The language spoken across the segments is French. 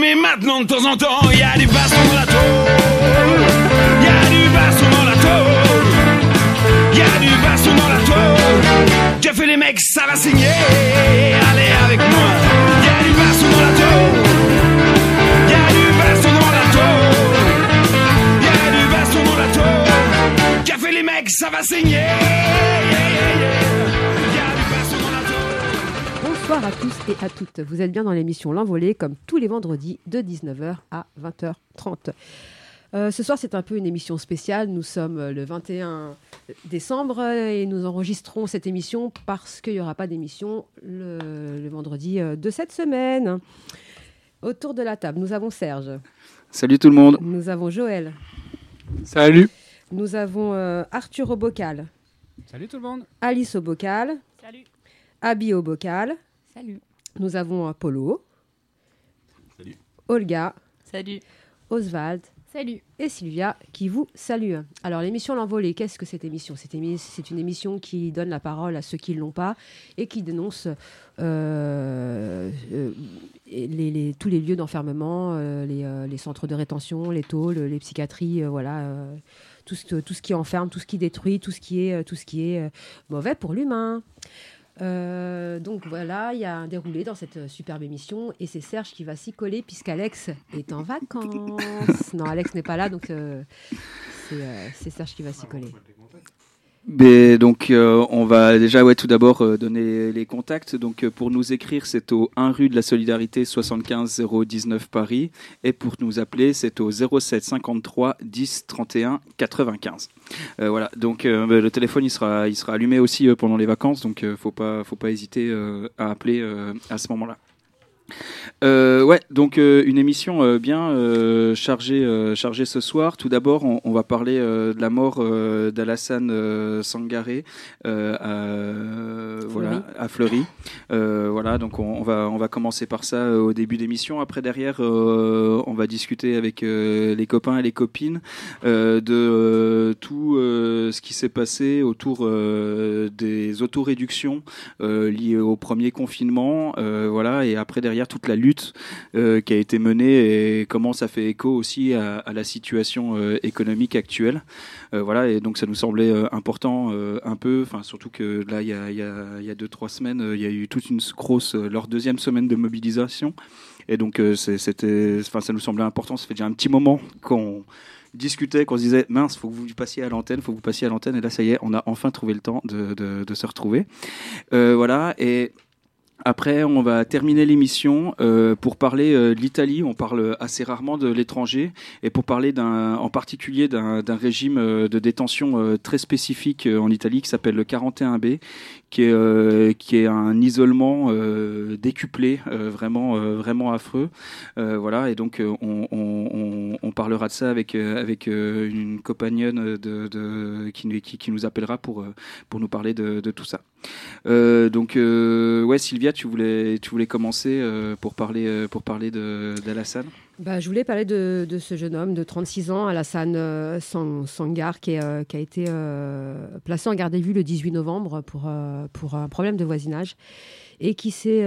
mais maintenant de temps en temps, il y a du baston dans la tôle. Il y a du baston dans la tôle. Il y a du baston dans la tôle. J'ai fait les mecs, ça va signer. Allez avec moi. Il y a du baston dans la tôle. Il y a du baston dans la tôle. Il y a du baston dans la tôle. J'ai fait les mecs, ça va signer. Bonsoir à tous et à toutes. Vous êtes bien dans l'émission L'Envolée, comme tous les vendredis de 19h à 20h30. Euh, ce soir, c'est un peu une émission spéciale. Nous sommes euh, le 21 décembre et nous enregistrons cette émission parce qu'il n'y aura pas d'émission le, le vendredi euh, de cette semaine. Autour de la table, nous avons Serge, Salut tout le monde. nous avons Joël, Salut. nous avons euh, Arthur au bocal, Salut tout le monde. Alice au bocal, Salut. Abby au bocal, Salut. nous avons euh, Polo, Salut. Olga, Salut. Oswald, Salut. et Sylvia qui vous salue. Alors l'émission L'Envolée, qu'est-ce que cette émission? C'est émi- une émission qui donne la parole à ceux qui ne l'ont pas et qui dénonce euh, euh, les- les- tous les lieux d'enfermement, euh, les, euh, les centres de rétention, les tôles, les psychiatries, euh, voilà. euh, tout ce, tout ce qui enferme, tout ce qui détruit, tout ce qui est, euh, tout ce qui est euh, mauvais pour l'humain. Euh, donc voilà, il y a un déroulé dans cette superbe émission et c'est Serge qui va s'y coller puisqu'Alex est en vacances. non, Alex n'est pas là, donc euh, c'est euh, c'est Serge qui va s'y coller. Donc euh, on va déjà tout d'abord euh, donner les contacts. Donc euh, pour nous écrire c'est au 1 rue de la Solidarité 75 019 Paris et pour nous appeler c'est au 07 53 10 31 95. Euh, voilà donc bah, le téléphone il sera il sera allumé aussi pendant les vacances donc faut pas faut pas hésiter à appeler à ce moment-là. Euh, ouais, donc euh, une émission euh, bien euh, chargée, chargée ce soir. Tout d'abord, on, on va parler de la mort d'Alassane Sangaré à, voilà, à Fleury. Voilà, donc on, on va, on va commencer par ça au début d'émission. Après, derrière, on va discuter avec les copains et les copines de tout ce qui s'est passé autour des autoréductions liées au premier confinement. voilà, et après, derrière, toute la lutte euh, qui a été menée et comment ça fait écho aussi à, la situation euh, économique actuelle. Euh, voilà, et donc ça nous semblait important un peu, surtout que là, il y a, deux, trois semaines, il y a eu toute une grosse, leur deuxième semaine de mobilisation. Et donc c'était, enfin ça nous semblait important, ça fait déjà un petit moment qu'on discutait, qu'on se disait mince, faut que vous passiez à l'antenne, faut que vous passiez à l'antenne, et là ça y est, on a enfin trouvé le temps de, se retrouver. Voilà, et après, on va terminer l'émission euh, pour parler euh, de l'Italie. On parle assez rarement de l'étranger et pour parler en particulier d'un, régime euh, de détention très spécifique en Italie qui s'appelle le 41B, qui est euh, qui est un isolement euh, décuplé, euh, vraiment vraiment affreux. Voilà, et donc on, parlera de ça avec avec une compagnonne de, qui, nous- appellera pour pour nous parler de, tout ça. Donc ouais Sylvia tu voulais tu voulais commencer pour parler pour parler d'Alassane Bah, je voulais parler de, ce jeune homme de 36 ans, Alassane euh, Sang- Sangar, euh, qui a été euh, placé en garde à vue le 18 novembre pour, euh, pour un problème de voisinage et qui s'est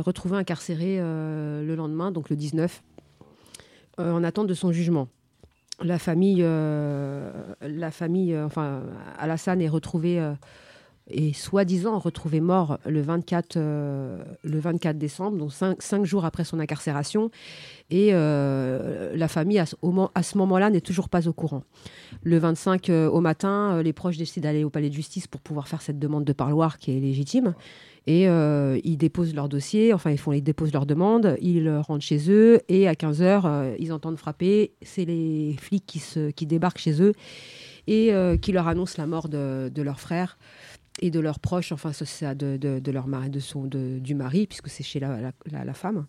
retrouvé incarcéré le lendemain, donc le 19, euh, en attente de son jugement. La famille, la famille enfin, Alassane est retrouvé et soi-disant retrouvé mort le 24, euh, le 24 décembre, donc cinq, jours après son incarcération. Et euh, la famille, à ce, moment-là, n'est toujours pas au courant. Le 25 euh, au matin, les proches décident d'aller au palais de justice pour pouvoir faire cette demande de parloir qui est légitime. Et ils déposent leur dossier, enfin, ils, font, ils déposent leur demande, ils rentrent chez eux, et à 15h, ils entendent frapper. C'est les flics qui, se, qui débarquent chez eux et qui leur annoncent la mort de leur frère et de leurs proches, enfin, ça, de, de, leur mari, de son, de, du mari, puisque c'est chez la, la, femme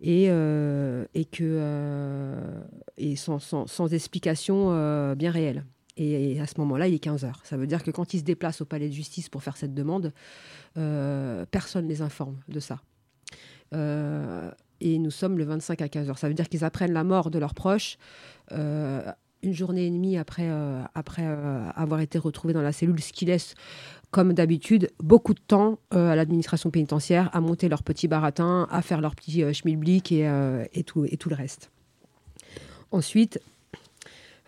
et, euh, et, que, euh, et sans, sans, sans explication euh, bien réelle. Et, à ce moment-là, il est 15 heures. Ça veut dire que quand ils se déplacent au palais de justice pour faire cette demande, personne ne les informe de ça. Et nous sommes le 25 à 15 heures. Ça veut dire qu'ils apprennent la mort de leurs proches une journée et demie après, après avoir été retrouvé dans la cellule, ce qui laisse comme d'habitude, beaucoup de temps à l'administration pénitentiaire à monter leur petit baratin, à faire leur petit schmilblick et, et, tout, et tout le reste. Ensuite,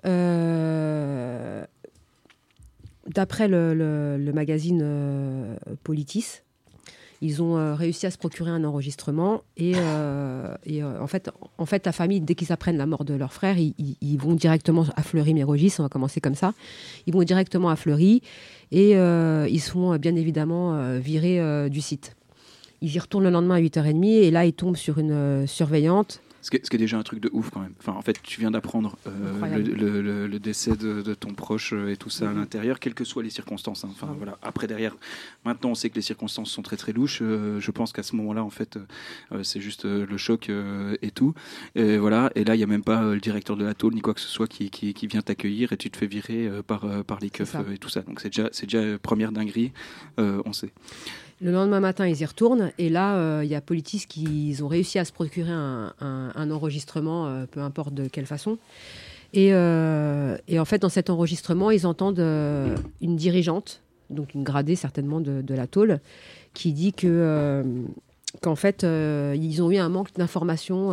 d'après le, magazine Politis, ils ont euh, réussi à se procurer un enregistrement et, euh, euh, en, fait, en fait, la famille, dès qu'ils apprennent la mort de leur frère, ils, vont directement à Fleury-Mérogis, on va commencer comme ça. Ils vont directement à Fleury et ils sont bien évidemment virés du site. Ils y retournent le lendemain à 8h30 et là, ils tombent sur une surveillante ce qui, est, déjà un truc de ouf quand même. Enfin, en fait, tu viens d'apprendre euh, le, décès de, ton proche euh, et tout ça à mhm. l'intérieur, quelles que soient les circonstances. Hein. Enfin, voilà. Après, derrière, maintenant, on sait que les circonstances sont très très louches. Euh, je pense qu'à ce moment-là, en fait, c'est juste le choc et tout. Et voilà. Et là, il n'y a même pas le directeur de la tôle ni quoi que ce soit qui, qui, vient t'accueillir et tu te fais virer par, par les keufs et tout ça. Donc, c'est déjà, c'est déjà première dinguerie, on sait. Le lendemain matin, ils y retournent. Et là, euh, il y a Politis qui ont réussi à se procurer un, enregistrement, euh, peu importe de quelle façon. Euh, et, en fait, dans cet enregistrement, ils entendent une dirigeante, donc une gradée certainement de, la tôle, qui dit que qu'en fait, ils ont eu un manque d'informations.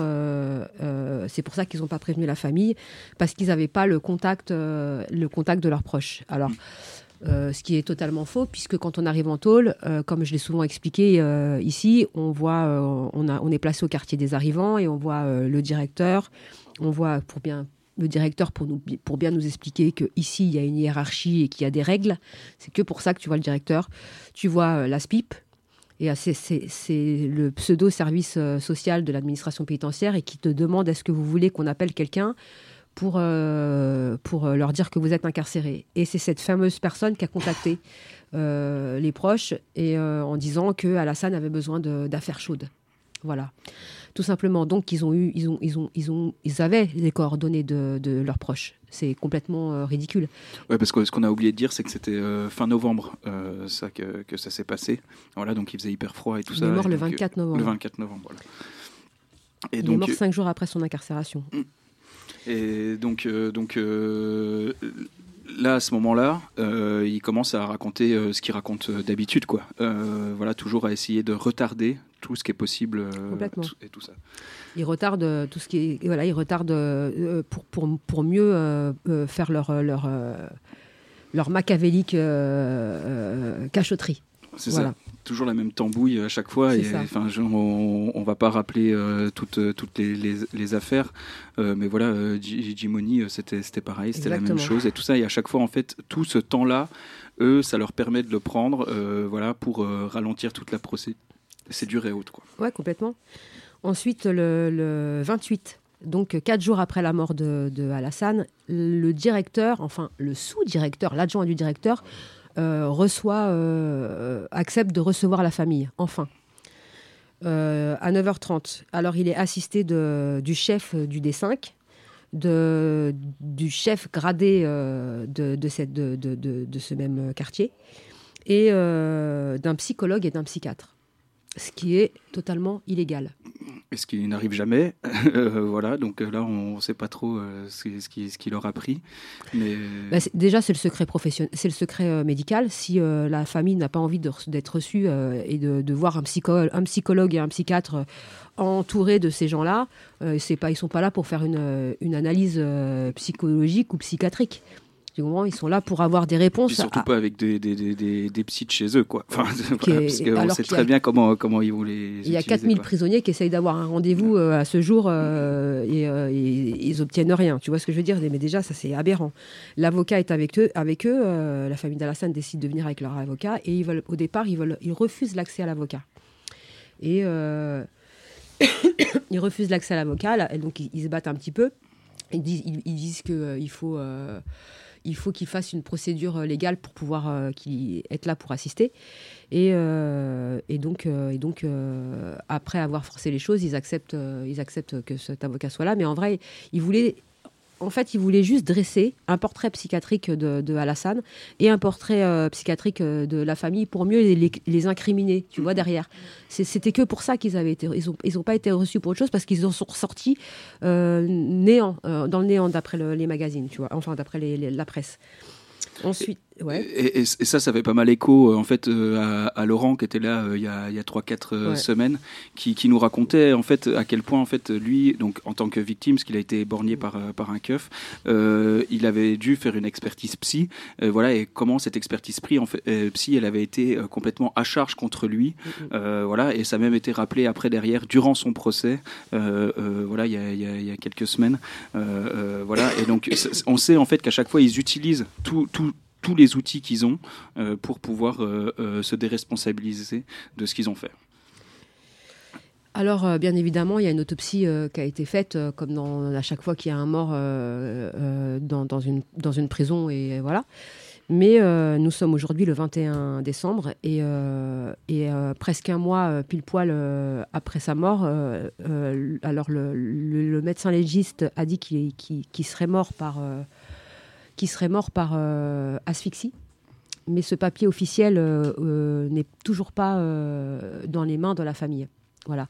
c'est pour ça qu'ils n'ont pas prévenu la famille, parce qu'ils n'avaient pas le contact, le contact de leurs proches. Alors. Euh, ce qui est totalement faux, puisque quand on arrive en tôle, euh, comme je l'ai souvent expliqué euh, ici, on voit, on, a, on est placé au quartier des arrivants et on voit le directeur, on voit pour bien le directeur pour, nous, pour bien nous expliquer qu'ici, il y a une hiérarchie et qu'il y a des règles. C'est que pour ça que tu vois le directeur. Tu vois la SPIP, et c'est le pseudo-service social de l'administration pénitentiaire et qui te demande est-ce que vous voulez qu'on appelle quelqu'un pour, euh, pour euh, leur dire que vous êtes incarcéré. Et c'est cette fameuse personne qui a contacté euh, les proches et, en disant que Alassane avait besoin d'affaires chaudes. Voilà. Tout simplement. Donc, ils, ont eu, ils, ont, ils, ont, ils, ont, ils avaient les coordonnées de, de leurs proches. C'est complètement ridicule. Ouais, parce que ce qu'on a oublié de dire, c'est que c'était fin novembre ça, que, que ça s'est passé. Voilà, donc il faisait hyper froid et tout ça. Il est mort le 24 novembre. Le 24 novembre, voilà. Et il est mort cinq jours après son incarcération. Et donc, euh, donc euh, là, à ce moment-là, euh, il commence à raconter ce qu'il raconte d'habitude, quoi. voilà, toujours à essayer de retarder tout ce qui est possible et tout ça. Il retarde tout ce qui est, voilà, il retarde pour, pour, pour mieux faire leur leur leur macavélique cachotterie. C'est ça toujours la même tambouille à chaque fois. Et, enfin, on, on, va pas rappeler euh, toutes, euh, toutes les, les, affaires, euh, mais voilà, Jimony, c'était pareil, c'était la même chose et tout ça. Et à chaque fois, en fait, tout ce temps-là, eux, ça leur permet de le prendre, voilà, pour ralentir toute la procédure et autres. Quoi. Ouais, complètement. Ensuite, le, le 28 donc quatre jours après la mort de, de Alassane, le directeur, enfin le sous-directeur, l'adjoint du directeur, euh, reçoit, euh, accepte de recevoir la famille, enfin. Euh, à 9h30. Alors il est assisté du chef du D5, de, du chef gradé de, ce même quartier, et d'un psychologue et d'un psychiatre, ce qui est totalement illégal ce qui n'arrive jamais. Euh, voilà, donc euh, là, on ne sait pas trop euh, ce, qui, ce qui leur a pris. Mais... Bah, déjà, c'est le secret professionnel, c'est le secret médical. Si la famille n'a pas envie d'être reçue et de, voir un, psychologue et un psychiatre entourés de ces gens-là, pas, ils sont pas là pour faire une analyse psychologique ou psychiatrique. Ils sont là pour avoir des réponses. Et surtout pas avec des, des, des, des, psys de chez eux, quoi. Enfin, parce qu'on sait très bien comment, comment ils vont les. Il y a 4000 prisonniers qui essayent d'avoir un rendez-vous euh, à ce jour euh, euh, et, ils obtiennent rien. Tu vois ce que je veux dire? Mais déjà, ça c'est aberrant. L'avocat est avec eux. Avec eux la famille d'Alassane décide de venir avec leur avocat et ils veulent, au départ, ils, veulent, ils refusent l'accès à l'avocat. Et ils refusent l'accès à l'avocat. Donc ils, se battent un petit peu. Ils disent, ils, ils disent qu'il faut il faut qu'il fasse une procédure euh, légale pour pouvoir euh, être là pour assister. Et, euh, donc, et donc après avoir forcé les choses, ils acceptent, ils acceptent que cet avocat soit là. Mais en vrai, ils voulaient en fait, il voulait juste dresser un portrait psychiatrique de, de Alassane et un portrait euh, psychiatrique euh, de la famille pour mieux les, les- les incriminer, tu vois, derrière. C'est- C'était que pour ça qu'ils avaient été, ils ont, ils ont pas été reçus pour autre chose parce qu'ils en sont ressortis euh, néant, euh, dans le néant d'après le- les magazines, tu vois, enfin d'après la presse. Ensuite, ouais. Et, et- et ça, ça fait pas mal écho euh, en fait euh, à, à Laurent qui était là euh, il y a, a 3-4 Ouais. semaines, qui, qui nous racontait en fait à quel point en fait lui, donc en tant que victime, parce qu'il a été borgné par, par un keuf, euh, il avait dû faire une expertise psy, euh, voilà, et comment cette expertise psy, en fait, psy, elle avait été complètement à charge contre lui, euh, voilà, et ça a même été rappelé après derrière durant son procès, voilà, il y a, il y a- y a quelques semaines, voilà, et donc on sait en fait qu'à chaque fois ils utilisent tout, tout tous les outils qu'ils ont euh, pour pouvoir euh, euh, se déresponsabiliser de ce qu'ils ont fait. Alors, bien évidemment, il y a une autopsie qui a été faite, comme à chaque fois qu'il y a un mort dans, une, prison, et voilà. Mais nous sommes aujourd'hui le 21 décembre, et, presque un mois, pile poil après sa mort, alors le, médecin légiste a dit qu'il serait mort par, qu'il serait mort par euh, asphyxie. Mais ce papier officiel euh, euh, n'est toujours pas euh, dans les mains de la famille. Voilà.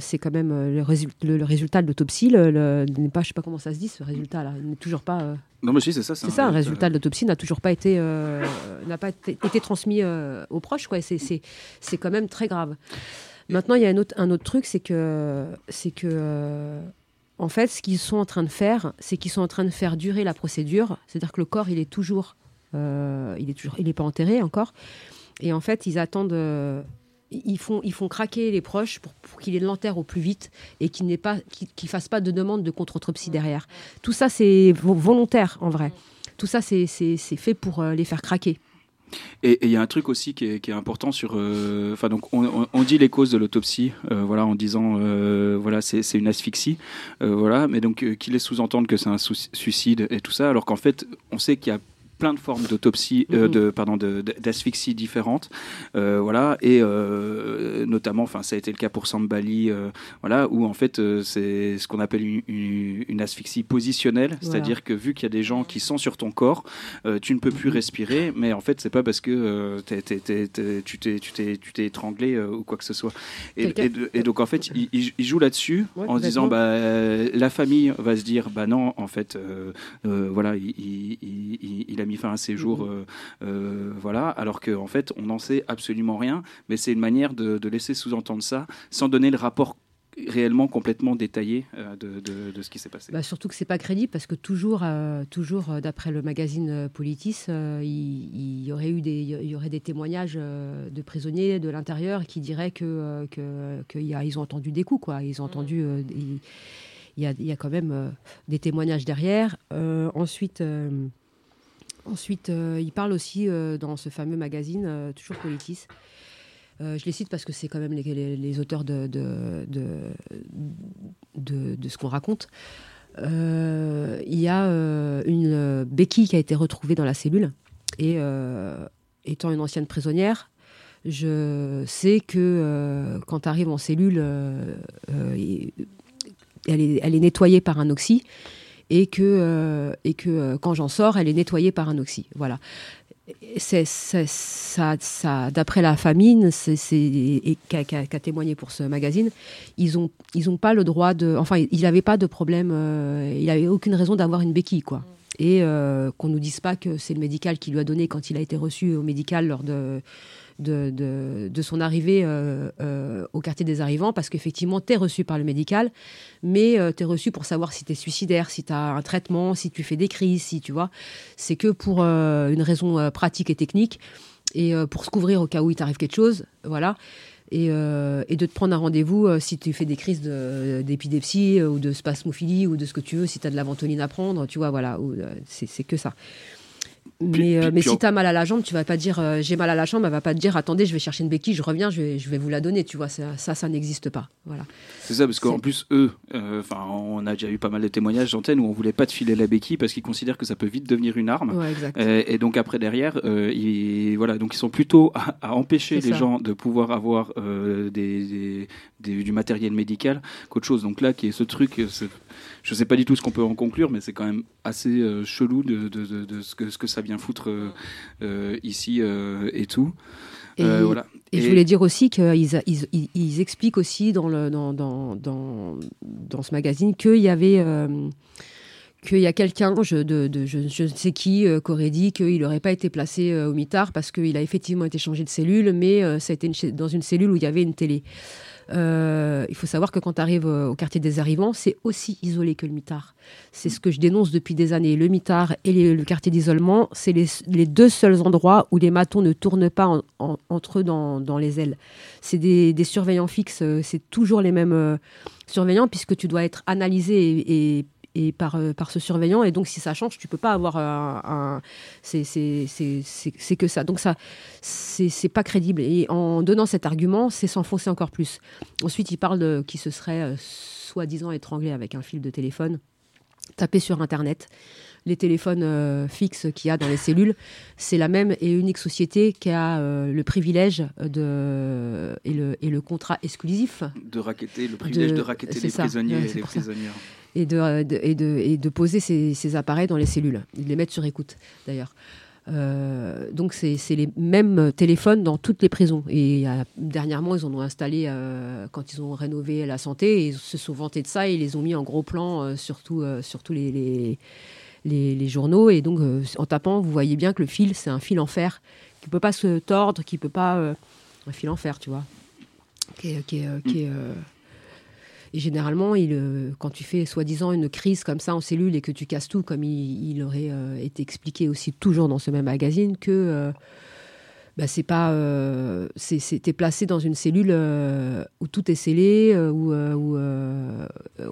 C'est quand même le, résul- le- le résultat de l'autopsie. N'est pas, je sais pas comment ça se dit, ce résultat-là. N'est toujours pas. Non, mais si, c'est ça. c'est ça, un résultat de l'autopsie n'a toujours pas été, n'a pas été, été transmis aux proches. Quoi. C'est, quand même très grave. Maintenant, il y a un autre, un autre truc, c'est que, c'est que, en fait, ce qu'ils sont en train de faire, c'est qu'ils sont en train de faire durer la procédure. C'est-à-dire que le corps, il est toujours, euh, il est toujours, il n'est pas enterré encore. Et en fait, ils attendent. euh, ils font, ils font craquer les proches pour, pour qu'ils l'enterrent au plus vite et qu'ils pas, qu'ils, qu'ils fassent pas de demande de contre-autopsie derrière. Tout ça, c'est vo- volontaire en vrai. Tout ça, c'est, c'est, c'est fait pour euh, les faire craquer. Et il y a un truc aussi qui est, qui important sur. euh, Enfin, donc, on, on- dit les causes de l'autopsie, euh, voilà, en disant, euh, voilà, c'est une asphyxie, voilà, mais donc, qu'il laisse sous-entendre que c'est un suicide et tout ça, alors qu'en fait, on sait qu'il y a plein de formes d'autopsie, euh, Mhm. de pardon, d'asphyxie différentes, euh, voilà, et euh, notamment, enfin, ça a été le cas pour Sambali, voilà, où en fait, c'est ce qu'on appelle une, une- une asphyxie positionnelle, Voilà. c'est-à-dire que vu qu'il y a des gens qui sont sur ton corps, tu ne peux plus respirer, mais en fait, c'est pas parce que t'es- t'es- t'es- t'es- tu t'es tu t'es- tu t'es étranglé ou quoi que ce soit. Et, donc, en fait, il, il- joue là-dessus Ouais, en se disant, bah, la famille va se dire, bah non, en fait, voilà, il, il- il- il- il a mis fin à ses jours, Mhm. euh, euh, voilà, alors qu'en fait, on n'en sait absolument rien, mais c'est une manière de, de laisser sous-entendre ça sans donner le rapport réellement complètement détaillé euh, de, de- de ce qui s'est passé. Bah, surtout que c'est pas crédible parce que toujours, euh, toujours euh, d'après le magazine Politis, euh, il, il y aurait eu des, il y aurait des témoignages euh, de prisonniers de l'intérieur qui diraient que, que, que y a- ils ont entendu des coups, quoi. Ils ont entendu. euh, il, y a, il y a quand même euh, des témoignages derrière. Euh, ensuite. Ensuite, euh, il parle aussi euh, dans ce fameux magazine, euh, toujours Politis. Je les cite parce que c'est quand même les, auteurs de, de, de, ce qu'on raconte. Il y a une béquille qui a été retrouvée dans la cellule. Et étant une ancienne prisonnière, je sais que quand tu arrives en cellule, elle, est, elle est nettoyée par un oxy. Et que, euh, et que euh, quand j'en sors, elle est nettoyée par un oxy. Voilà. C'est, ça, d'après la famine, c'est, et qui a, qui a- qui a témoigné pour ce magazine, ils ont, ils ont pas le droit de, enfin, il n'avait pas de problème, euh, il avait aucune raison d'avoir une béquille, quoi. Et euh, qu'on nous dise pas que c'est le médical qui lui a donné quand il a été reçu au médical lors de de, son arrivée euh, euh, au quartier des arrivants, parce qu'effectivement, tu es reçu par le médical, mais tu es reçu pour savoir si tu es suicidaire, si tu as un traitement, si tu fais des crises, si tu vois. C'est que pour euh, une raison euh, pratique et technique, et euh, pour se couvrir au cas où il t'arrive quelque chose, voilà. Et, euh, de te prendre un rendez-vous euh, si tu fais des crises d'épilepsie euh, ou de spasmophilie ou de ce que tu veux, si tu as de la ventoline à prendre, tu vois, voilà, euh, c'est que ça. Mais, euh, mais si en- tu as mal à la jambe, tu vas pas dire euh, j'ai mal à la jambe, elle va pas te dire attendez, je vais chercher une béquille, je reviens, je vais, je vais vous la donner, tu vois. Ça, ça, ça n'existe pas. Voilà. C'est ça, parce qu'en plus, eux, euh, on a déjà eu pas mal de témoignages d'antennes où on voulait pas te filer la béquille parce qu'ils considèrent que ça peut vite devenir une arme. Ouais, exact. Euh, et donc après derrière, ils, voilà, donc ils sont plutôt à, à empêcher les ça. gens de pouvoir avoir des, des- des- du matériel médical qu'autre chose. Donc là, qui est ce truc, je sais pas du tout ce qu'on peut en conclure, mais c'est quand même assez euh, chelou de, de- de- de ce, que, ce que ça vient foutre euh, euh, ici et tout. Et, voilà. et je voulais dire aussi qu'ils ils, ils, ils expliquent aussi dans, le, dans, dans, dans, dans ce magazine qu'il y avait. qu'il y a quelqu'un, je, de, de- je, je ne sais qui, euh, qui aurait dit qu'il n'aurait pas été placé euh, au mitard parce qu'il a effectivement été changé de cellule, mais euh, ça a été une dans une cellule où il y avait une télé. Euh, il faut savoir que quand tu arrives au quartier des arrivants, c'est aussi isolé que le mitard. C'est ce que je dénonce depuis des années. Le mitard et le quartier d'isolement, c'est les, les deux seuls endroits où les matons ne tournent pas en- en- entre eux dans, les ailes. C'est des, surveillants fixes, euh, c'est toujours les mêmes euh, surveillants puisque tu dois être analysé et- et par, euh, par ce surveillant. Et donc, si ça change, tu peux pas avoir un. un- c'est- que ça. Donc, ça, c'est pas crédible. Et en donnant cet argument, c'est s'enfoncer encore plus. Ensuite, il parle de qui se serait euh, soi-disant étranglé avec un fil de téléphone. Tapé sur Internet. Les téléphones euh, fixes qu'il y a dans les cellules, c'est la même et unique société qui a euh, le privilège de, et, le, et le contrat exclusif De raqueter, le privilège de, De- raqueter les ça, prisonniers et les prisonnières. Et de, poser ces, appareils dans les cellules, de les mettre sur écoute d'ailleurs. Euh, donc c'est les mêmes téléphones dans toutes les prisons. Et dernièrement, ils en ont installé euh, quand ils ont rénové la santé. Et ils se sont vantés de ça et ils les ont mis en gros plan euh, sur, tout, euh, sur tous les, journaux. Et donc en tapant, vous voyez bien que le fil, c'est un fil en fer qui ne peut pas se tordre, qui peut pas... un fil en fer, tu vois. Qui est, et généralement, il, euh, quand tu fais soi-disant une crise comme ça en cellule et que tu casses tout, comme il, aurait euh, été expliqué aussi toujours dans ce même magazine, que euh, bah, c'est pas, euh, c'est, c'est- t'es placé dans une cellule euh, où tout est scellé, euh, où, euh, où,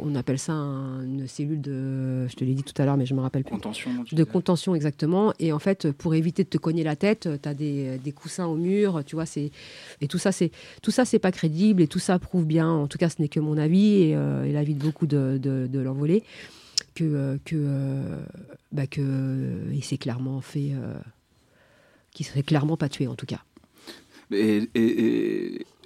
on appelle ça un- une cellule de, je te l'ai dit tout à l'heure, mais je me rappelle plus. Contention. De contention, exactement. Et en fait, pour éviter de te cogner la tête, tu as des, des coussins au mur, tu vois. c'est Et tout ça, c'est tout ça, c'est pas crédible. Et tout ça prouve bien, en tout cas, ce n'est que mon avis et, et l'avis de beaucoup de, de, de que, que, bah, que il s'est clairement fait. Qu'il serait clairement pas tué, en tout cas.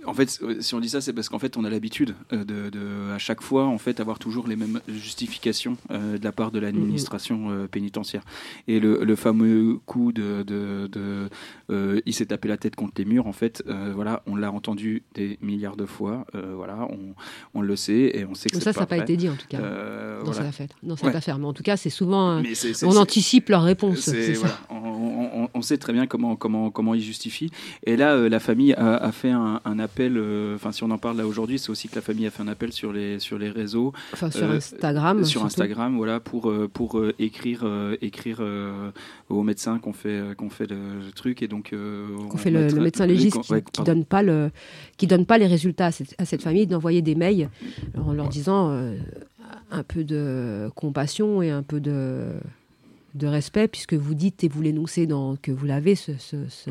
En fait, si on dit ça, c'est parce qu'en fait, on a l'habitude euh, de, de, à chaque fois, en fait, avoir toujours les mêmes justifications euh, de la part de l'administration euh, pénitentiaire. Et le, le fameux coup de, de, de, euh, il s'est tapé la tête contre les murs, en fait, euh, voilà, on l'a entendu des milliards de fois. euh, voilà, on, on le sait et on sait que Donc c'est ça, ça n'a pas été dit, en tout cas, Euh, dans voilà. cette affaire. Dans cette Ouais. affaire. Mais en tout cas, c'est souvent. euh, on anticipe leur réponse. ça. voilà, on, on- on sait très bien comment, comment, comment ils justifient. Et là, euh, la famille a, a fait un, un appel, euh, enfin si on en parle là aujourd'hui, c'est aussi que la famille a fait un appel sur les, sur les réseaux, Enfin, sur euh, Instagram. sur surtout. Instagram, voilà, pour, euh, pour écrire, écrire aux médecins qu'on fait, qu'on fait le, truc. Et donc, qu'on on fait le, médecin légiste qui, ouais, qui donne pas le qui donne pas les résultats à cette, à cette famille d'envoyer des mails en leur disant un peu de compassion et un peu de de respect puisque vous dites et vous l'énoncez dans que vous l'avez ce, ce- ce-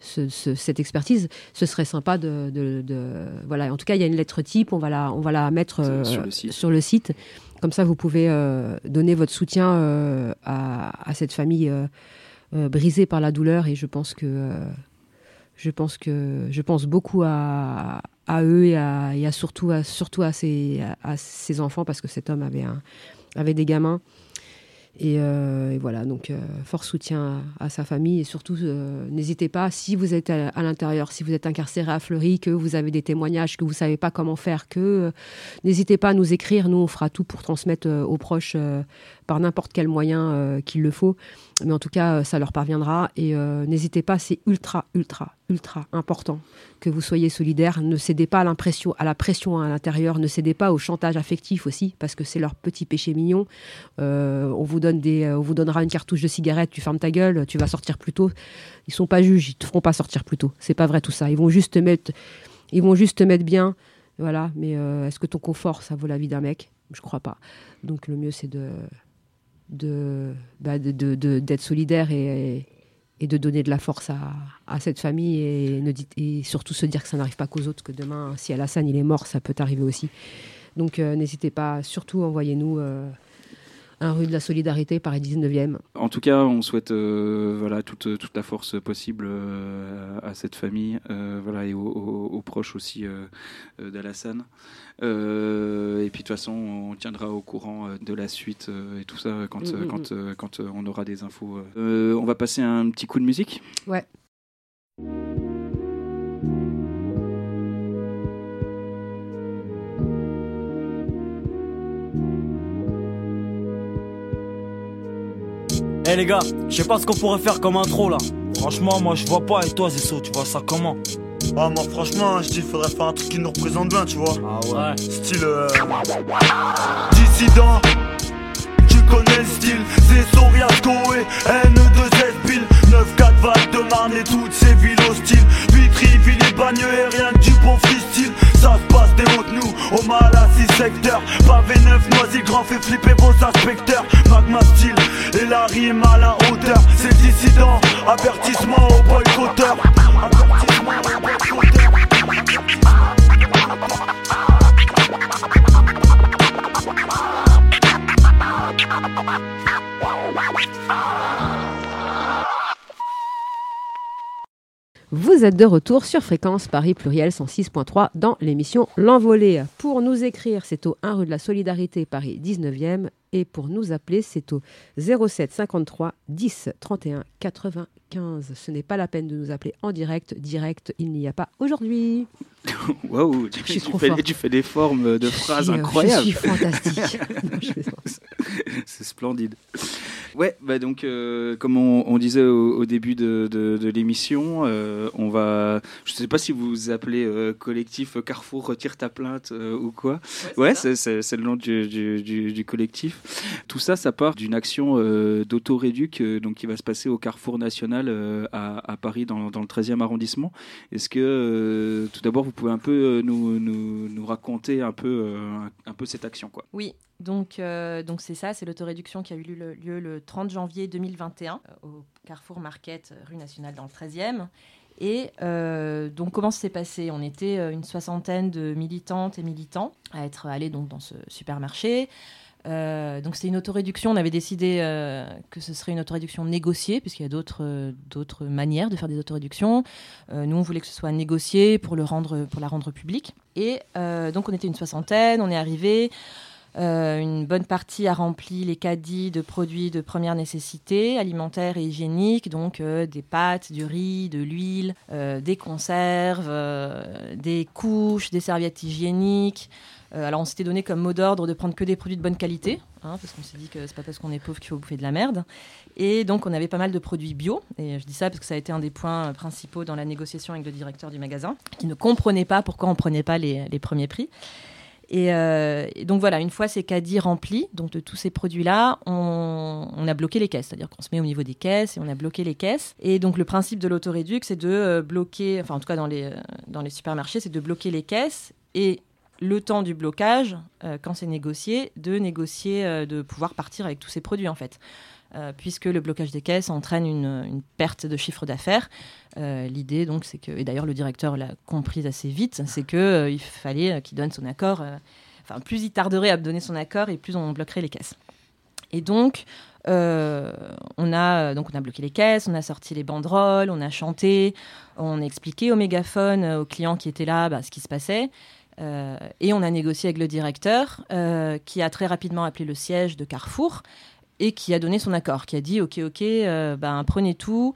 ce- ce- cette expertise ce serait sympa de, de- de- voilà en tout cas il y a une lettre type on va la on va la mettre euh, Sur le sur le site. Comme ça, vous pouvez euh, donner votre soutien euh, à, à cette famille euh, euh, brisée par la douleur. Et je pense que euh, je pense que je pense beaucoup à, à eux et à, et à surtout à surtout à ses, à ses enfants parce que cet homme avait un, avait des gamins. Et, euh, et voilà, donc euh, fort soutien à, sa famille et surtout euh, n'hésitez pas si vous êtes à, l'intérieur, si vous êtes incarcéré à Fleury, que vous avez des témoignages, que vous savez pas comment faire, que euh, n'hésitez pas à nous écrire. Nous, on fera tout pour transmettre euh, aux proches euh, par n'importe quel moyen euh, qu'il le faut. Mais en tout cas, euh, ça leur parviendra. Et euh, n'hésitez pas, c'est ultra, ultra, ultra important que vous soyez solidaires. Ne cédez pas à l'impression, à la pression à l'intérieur. Ne cédez pas au chantage affectif aussi, parce que c'est leur petit péché mignon. On vous donne des, on vous donnera une cartouche de cigarette. Tu fermes ta gueule, tu vas sortir plus tôt. Ils sont pas juges, ils te feront pas sortir plus tôt. C'est pas vrai tout ça. Ils vont juste te mettre, ils vont juste te mettre bien. Voilà. Mais est-ce que ton confort, ça vaut la vie d'un mec? Je crois pas. Donc le mieux, c'est de de, bah, de, d'être solidaire et, de donner de la force à, cette famille et surtout se dire que ça n'arrive pas qu'aux autres, que demain, si Alassane il est mort, ça peut arriver aussi. Donc euh, n'hésitez pas, surtout envoyez-nous euh, un rue de la solidarité, Paris 19e. En tout cas, on souhaite euh, voilà, toute, toute la force possible euh, à cette famille euh, voilà, et aux, aux- aux proches aussi d'Alassane. Et puis de toute façon, on tiendra au courant de la suite et tout ça quand, Mm, mm, quand, euh, quand on aura des infos. On va passer un petit coup de musique? Ouais. Eh les gars, je sais pas ce qu'on pourrait faire comme intro là. Franchement, moi je vois pas. Et toi, Zesso, tu vois ça comment? Ah, moi, franchement, je dis, faudrait faire un truc qui nous représente bien, tu vois. Ah ouais. Style. Euh... Dissident. Tu connais le style, c'est Soriasco et N2S pile 9-4 Val de Marne et toutes ces villes hostiles Vitry, Villiers-Bagneux et rien que du bon freestyle Ça se passe des hautes nous, au mal à 6 secteurs Pavé 9, Noisy, grand fait flipper vos inspecteurs. Magma style, et la rime à la hauteur. C'est dissident, avertissement Avertissement aux boycotteurs Vous êtes de retour sur Fréquence Paris Pluriel 106.3 dans l'émission L'Envolée. Pour nous écrire, c'est au 1 rue de la Solidarité Paris 19e et pour nous appeler, c'est au 07 53 10 31 95. Ce n'est pas la peine de nous appeler en direct. Direct, il n'y a pas aujourd'hui. Waouh, tu, fais, fort. tu fais des formes de Je phrases suis, euh, incroyables. Je suis fantastique. Je plaisante. C'est splendide. Ouais, bah donc, euh, comme on, on disait au, au début de, de- de l'émission, euh, on va. Je sais pas si vous vous appelez euh, collectif Carrefour retire ta plainte euh, ou quoi. Ouais, c'est le nom du, du- du- du collectif. Tout ça, ça part d'une action euh, d'autoréduc euh, donc qui va se passer au Carrefour national euh, à, à Paris, dans, dans le 13e arrondissement. Est-ce que euh, tout d'abord, vous pouvez un peu euh, nous, nous, nous raconter un peu, euh, cette action, quoi. Oui, donc euh, donc c'est ça, c'est l'autoréduction qui a eu lieu le, lieu le 30 janvier 2021 euh, au Carrefour Market, rue nationale dans le 13e. Et donc comment ça s'est passé? On était une soixantaine de militantes et militants à être allés donc dans ce supermarché. Euh, donc c'est une autoréduction. On avait décidé euh, que ce serait une autoréduction négociée, puisqu'il y a d'autres euh, manières de faire des autoréductions. Nous, on voulait que ce soit négocié pour le rendre pour la rendre publique. Et donc on était une soixantaine. On est arrivé. Une bonne partie a rempli les caddies de produits de première nécessité, alimentaires et hygiéniques, donc des pâtes, du riz, de l'huile, des conserves, des couches, des serviettes hygiéniques. Euh, alors on s'était donné comme mot d'ordre de prendre que des produits de bonne qualité, hein, parce qu'on s'est dit que c'est pas parce qu'on est pauvre qu'il faut bouffer de la merde. Et donc on avait pas mal de produits bio, et je dis ça parce que ça a été un des points principaux dans la négociation avec le directeur du magasin, qui ne comprenait pas pourquoi on prenait pas les, premiers prix. Et, euh, et donc voilà, une fois ces caddies remplis, donc de tous ces produits-là, on, on a bloqué les caisses. C'est-à-dire qu'on se met au niveau des caisses et on a bloqué les caisses. Et donc le principe de l'autoréduc, c'est de euh, bloquer, enfin en tout cas dans les, euh, dans les supermarchés, c'est de bloquer les caisses et le temps du blocage, euh, quand c'est négocié, de négocier, euh, de pouvoir partir avec tous ces produits en fait. Euh, puisque le blocage des caisses entraîne une, perte de chiffre d'affaires. L'idée, donc, c'est que, et d'ailleurs le directeur l'a compris assez vite, c'est euh, il fallait qu'il donne son accord. Enfin, plus il tarderait à donner son accord, et plus on bloquerait les caisses. Et donc, on a donc on a bloqué les caisses, on a sorti les banderoles, on a chanté, on a expliqué au mégaphone aux clients qui étaient là bah, ce qui se passait. Euh, et on a négocié avec le directeur, euh, qui a très rapidement appelé le siège de Carrefour et qui a donné son accord, qui a dit ok ok, euh, ben, prenez tout,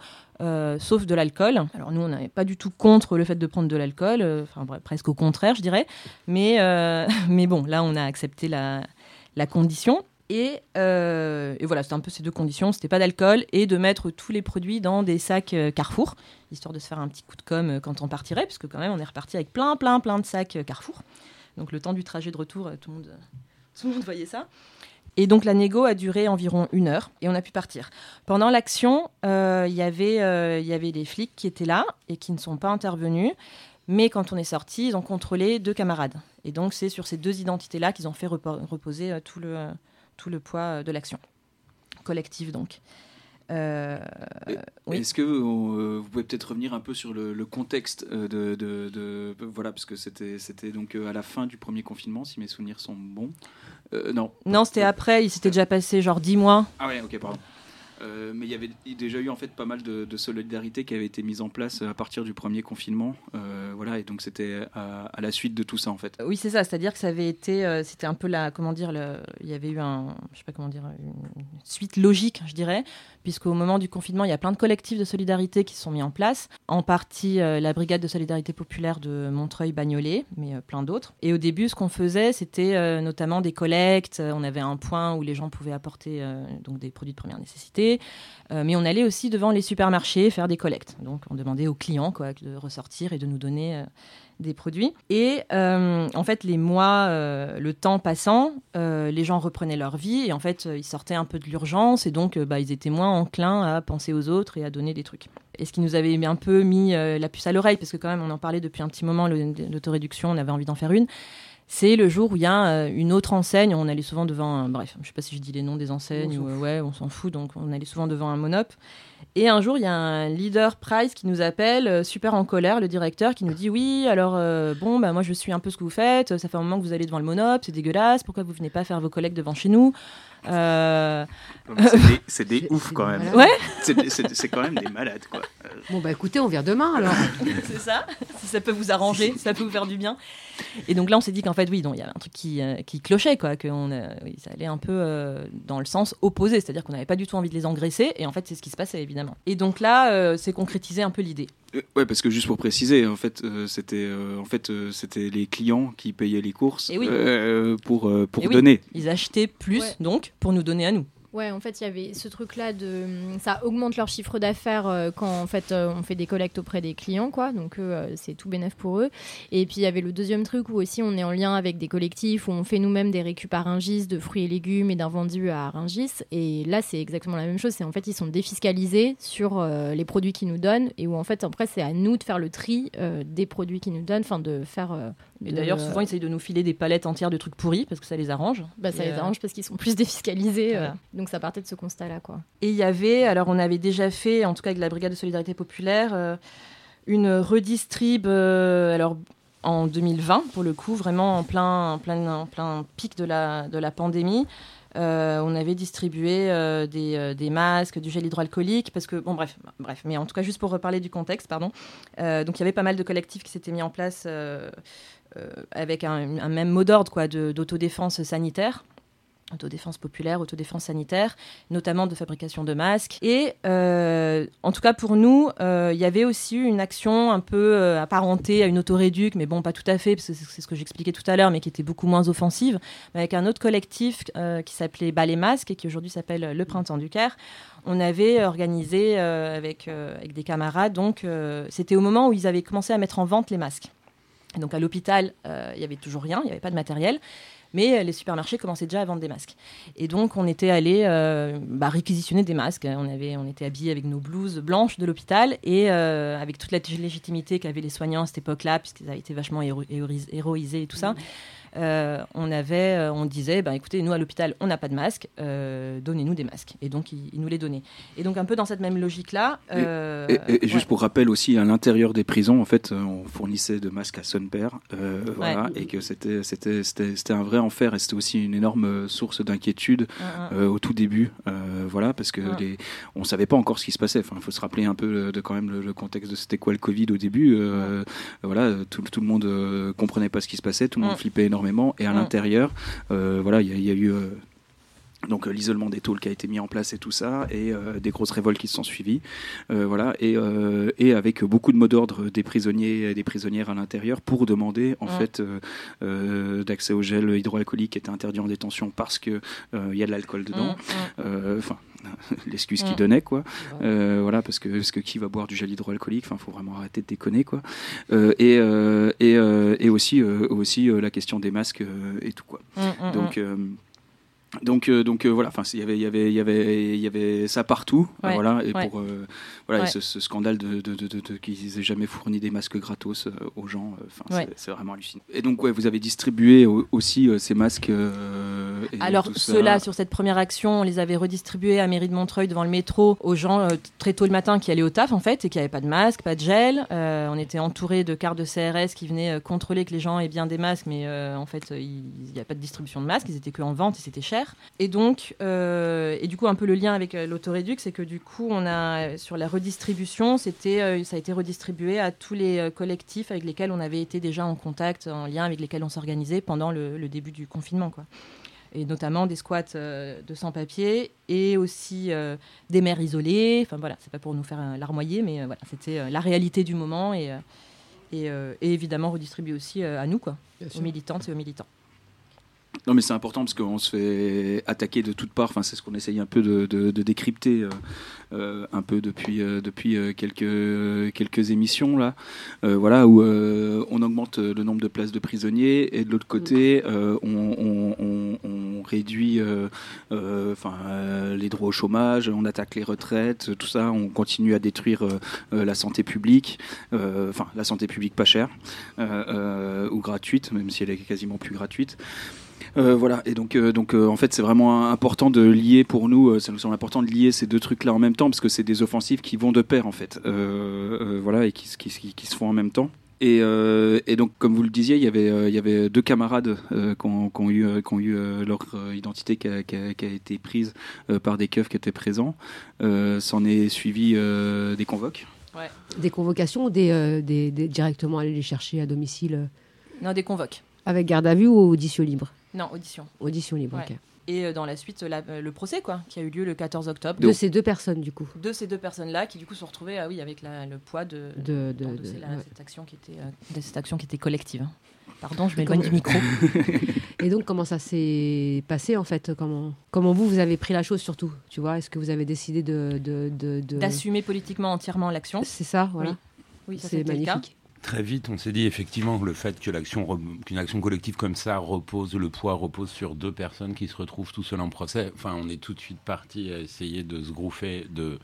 sauf de l'alcool. Alors nous on n'avait pas du tout contre le fait de prendre de l'alcool, enfin presque au contraire je dirais, mais mais bon là on a accepté la condition. Et, euh, et voilà, c'était un peu ces deux conditions. C'était pas d'alcool et de mettre tous les produits dans des sacs euh, Carrefour, histoire de se faire un petit coup de com euh, quand on partirait, puisque quand même on est reparti avec plein, plein, plein de sacs Carrefour. Donc le temps du trajet de retour, tout le monde, tout le monde voyait ça. Et donc la négo a duré environ une heure et on a pu partir. Pendant l'action, il y avait, des flics qui étaient là et qui ne sont pas intervenus. Mais quand on est sorti, ils ont contrôlé deux camarades. Et donc c'est sur ces deux identités-là qu'ils ont fait repo- reposer tout le, tout le poids euh, de l'action. collectif donc. Euh, oui. Est-ce que euh, vous pouvez peut-être revenir un peu sur le, le contexte de, de- de- voilà parce que c'était c'était donc à la fin du premier confinement si mes souvenirs sont bons. Euh, non. Non, c'était après, il s'était déjà passé genre 10 mois. Ah ouais, ok, pardon. Euh, mais il y avait déjà eu en fait pas mal de, solidarité qui avait été mise en place à partir du premier confinement, Euh, voilà, et donc c'était à, la suite de tout ça en fait. Oui, c'est ça, c'est-à-dire que ça avait été, euh, c'était un peu la, comment dire, il y avait eu un, je sais pas comment dire, une suite logique, je dirais, puisqu'au moment du confinement, il y a plein de collectifs de solidarité qui se sont mis en place, en partie la brigade de solidarité populaire de Montreuil-Bagnolet, mais plein d'autres. Et au début, ce qu'on faisait, c'était notamment des collectes, on avait un point où les gens pouvaient apporter donc des produits de première nécessité, euh, mais on allait aussi devant les supermarchés faire des collectes. Donc on demandait aux clients quoi, de ressortir et de nous donner euh, des produits. Et euh, en fait, les mois, le temps passant, les gens reprenaient leur vie et en fait, ils sortaient un peu de l'urgence et donc bah, ils étaient moins enclins à penser aux autres et à donner des trucs. Et ce qui nous avait un peu mis la puce à l'oreille, parce que quand même, on en parlait depuis un petit moment, l'autoréduction, on avait envie d'en faire une. C'est le jour où il y a euh, une autre enseigne. On allait souvent devant. un- bref, je sais pas si je dis les noms des enseignes On ou ouais, on s'en fout. Donc on allait souvent devant un monop. Et un jour, il y a un leader Price qui nous appelle, euh, super en colère, le directeur, qui nous dit oui, alors euh, bon, bah moi je suis un peu ce que vous faites. Ça fait un moment que vous allez devant le monop, c'est dégueulasse. Pourquoi vous venez pas faire vos collègues devant chez nous? Euh, C'est des, des ouf quand même. Ouais. C'est quand même des malades quoi. Bon, bah écoutez, on vient demain alors. c'est ça. Si ça peut vous arranger, si ça peut vous faire du bien. Et donc là, on s'est dit qu'en fait, oui, donc, il y avait un truc qui, euh, qui clochait, quoi, que on, euh, oui, ça allait un peu euh, dans le sens opposé, c'est-à-dire qu'on n'avait pas du tout envie de les engraisser, et en fait, c'est ce qui se passait, évidemment. Et donc là, euh, c'est concrétisé un peu l'idée. Euh, Ouais, parce que juste pour préciser, en fait, euh, c'était euh, en fait euh, c'était les clients qui payaient les courses Eh oui. euh, pour euh, pour Eh oui. donner. Ils achetaient plus, Ouais. donc, pour nous donner à nous. Ouais, en fait, il y avait ce truc-là de. Ça augmente leur chiffre d'affaires euh, quand en fait euh, on fait des collectes auprès des clients, quoi. Donc, euh, c'est tout bénef pour eux. Et puis, il y avait le deuxième truc où aussi on est en lien avec des collectifs où on fait nous-mêmes des récup à Rungis de fruits et légumes et d'invendus à Rungis. Et là, c'est exactement la même chose. C'est en fait, ils sont défiscalisés sur les produits qu'ils nous donnent et où en fait, après, c'est à nous de faire le tri des produits qu'ils nous donnent, enfin, de faire. Et d'ailleurs, souvent, ils essayent de nous filer des palettes entières de trucs pourris, parce que ça les arrange. Bah, ça Et, les euh, arrange parce qu'ils sont plus défiscalisés. euh, donc, ça partait de ce constat-là, quoi. Et il y avait, alors on avait déjà fait, en tout cas avec la Brigade de Solidarité Populaire, euh, une redistrib, alors en 2020 pour le coup, vraiment en plein, en plein, en plein pic de la, de la pandémie. Euh, on avait distribué euh, des, euh, des masques, du gel hydroalcoolique, parce que, bon, bref, bref, mais en tout cas, juste pour reparler du contexte, pardon. Donc, il y avait pas mal de collectifs qui s'étaient mis en place avec un, même mot d'ordre, quoi, d'autodéfense sanitaire. Autodéfense populaire, autodéfense sanitaire, notamment de fabrication de masques. Et euh, en tout cas pour nous, euh, il y avait aussi une action un peu euh, apparentée à une autoréduc, mais bon, pas tout à fait, parce que c'est ce que j'expliquais tout à l'heure, mais qui était beaucoup moins offensive, mais avec un autre collectif euh, qui s'appelait Bas les Masques et qui aujourd'hui s'appelle Le Printemps du Caire. On avait organisé euh, avec, euh, avec des camarades, donc euh, c'était au moment où ils avaient commencé à mettre en vente les masques. Donc à l'hôpital, euh, il y avait toujours rien, il n'y avait pas de matériel. Mais euh, les supermarchés commençaient déjà à vendre des masques. Et donc, on était allé euh, bah, réquisitionner des masques. On, avait, on était habillés avec nos blouses blanches de l'hôpital et avec toute la légitimité qu'avaient les soignants à cette époque-là, puisqu'ils avaient été vachement héro- héroïs- héroïsés et tout ça. Euh, on avait, euh, on disait, bah, écoutez, nous à l'hôpital, on n'a pas de masques, euh, donnez-nous des masques. Et donc, ils, ils nous les donnaient. Et donc, un peu dans cette même logique-là. euh, Et, et- et juste ouais. pour rappel aussi, à l'intérieur des prisons, en fait, on fournissait de masques à son père, euh, voilà, et que c'était c'était c'était c'était un vrai enfer et c'était aussi une énorme source d'inquiétude un- euh, au tout début, voilà, parce que Ouais. les, on savait pas encore ce qui se passait. Enfin, il faut se rappeler un peu de quand même le, le contexte de c'était quoi le Covid au début. Voilà, tout, tout le monde comprenait pas ce qui se passait, tout le monde Mm. flippait énormément, et à Mm. l'intérieur, euh, voilà, il y, a- il y a eu euh, donc euh, l'isolement des tôles qui a été mis en place et tout ça, et euh, des grosses révoltes qui se sont suivies, euh, voilà, et, et avec beaucoup de mots d'ordre des prisonniers et des prisonnières à l'intérieur pour demander en Mm. fait d'accès au gel hydroalcoolique qui était interdit en détention parce que il y a de l'alcool dedans. Mm, mm. Enfin, l'excuse qu'il Mm. donnait quoi. Voilà, parce que parce que qui va boire du gel hydroalcoolique? Enfin, faut vraiment arrêter de déconner quoi. Et, et, et aussi aussi la question des masques et tout quoi. Donc donc, euh, donc euh, voilà, enfin, il y avait, il y avait, il y avait, il y avait ça partout, Ouais, voilà, et ouais. pour, euh, voilà, Ouais. ce, ce scandale de, de, de, qu'ils aient jamais fourni des masques gratos euh, aux gens, euh, enfin, Ouais. c'est- vraiment hallucinant. Et donc, ouais, vous avez distribué au- aussi euh, ces masques, euh, et Alors ceux-là, sur cette première action, on les avait redistribués à Mairie de Montreuil devant le métro aux gens très tôt le matin qui allaient au taf en fait et qui n'avaient pas de masque, pas de gel. On était entouré de cartes de CRS qui venaient contrôler que les gens aient bien des masques, mais en fait il n'y a pas de distribution de masques, ils étaient que en vente et c'était cher. Et donc, et du coup un peu le lien avec l'autoréduc, c'est que du coup on a sur la redistribution, c'était, euh, ça a été redistribué à tous les euh, collectifs avec lesquels on avait été déjà en contact, en lien avec lesquels on s'organisait pendant le, le début du confinement, quoi et notamment des squats euh, de sans-papiers et aussi des mères isolées. Enfin voilà, c'est pas pour nous faire larmoyer, mais voilà, c'était la réalité du moment et, et, et évidemment redistribué aussi à nous, quoi, aux militantes et aux militants. Non, mais c'est important parce qu'on se fait attaquer de toutes parts. Enfin, c'est ce qu'on essaye un peu de, décrypter euh, euh, un peu depuis, euh, depuis quelques, quelques émissions là. Voilà, où on augmente le nombre de places de prisonniers et de l'autre côté, on, on- réduit enfin, les droits au chômage, on attaque les retraites, tout ça. On continue à détruire la santé publique, enfin la santé publique pas chère ou gratuite, même si elle est quasiment plus gratuite. Euh, voilà, et donc, euh, donc euh, en fait, c'est vraiment important de lier pour nous, euh, ça nous semble important de lier ces deux trucs-là en même temps, parce que c'est des offensives qui vont de pair, en fait, euh, euh, voilà, et qui, se- qui, qui- qui se font en même temps. Et, euh, et donc, comme vous le disiez, il y avait, euh, il y avait deux camarades euh, qui ont, qui ont eu, euh, qui ont eu euh, leur euh, identité qui a, qui a- qui a été prise euh, par des keufs qui étaient présents. Euh, S'en est suivi euh, des convoques. Des convocations, ou des, euh, des, des- directement aller les chercher à domicile Non, des convoques. avec garde à vue ou audition libre? Non, audition. Audition libre, Ouais. ok. Et euh, dans la suite, la- euh, le procès, quoi, qui a eu lieu le 14 octobre. De ces deux personnes, du coup. de ces deux personnes-là qui du coup se sont retrouvées ah oui, avec la- le poids de, De- de- d'endosser de- la- ouais. cette, action qui était, de cette action qui était collective. hein. Pardon, je m'éloigne du micro. Et donc, comment ça s'est passé, en fait? Comment, comment vous, vous avez pris la chose, surtout Tu vois, est-ce que vous avez décidé de... de, de, de- D'assumer politiquement entièrement l'action? C'est ça, voilà. Oui. Oui, C'est c'était le cas. magnifique. Très vite, on s'est dit effectivement que le fait que l'action, re- qu'une action collective comme ça repose, le poids repose sur deux personnes qui se retrouvent tout seuls en procès. Enfin, on est tout de suite parti à essayer de se grouper, de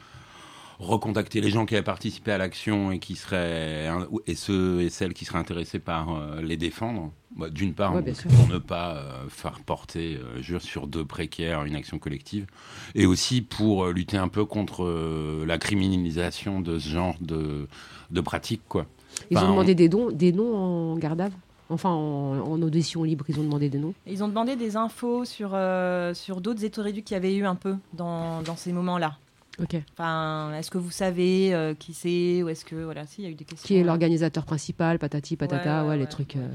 recontacter les gens qui avaient participé à l'action et qui seraient et ceux et celles qui seraient intéressés par euh, les défendre. Bah, D'une part, Ouais, pour ne pas euh, faire porter euh, jure sur deux précaires une action collective, et aussi pour lutter un peu contre la criminalisation de ce genre de, de pratiques, quoi. Ils Enfin, ont demandé des, dons, des noms en garde Enfin, en, en audition libre, ils ont demandé des noms. Ils ont demandé des infos sur, euh, sur d'autres qu'il y avait eu un peu dans, dans ces moments-là. Ok. Enfin, est-ce que vous savez euh, qui c'est ou est-ce que voilà, si il y a eu des questions. Qui est l'organisateur principal, patati, patata, ouais, les trucs. euh.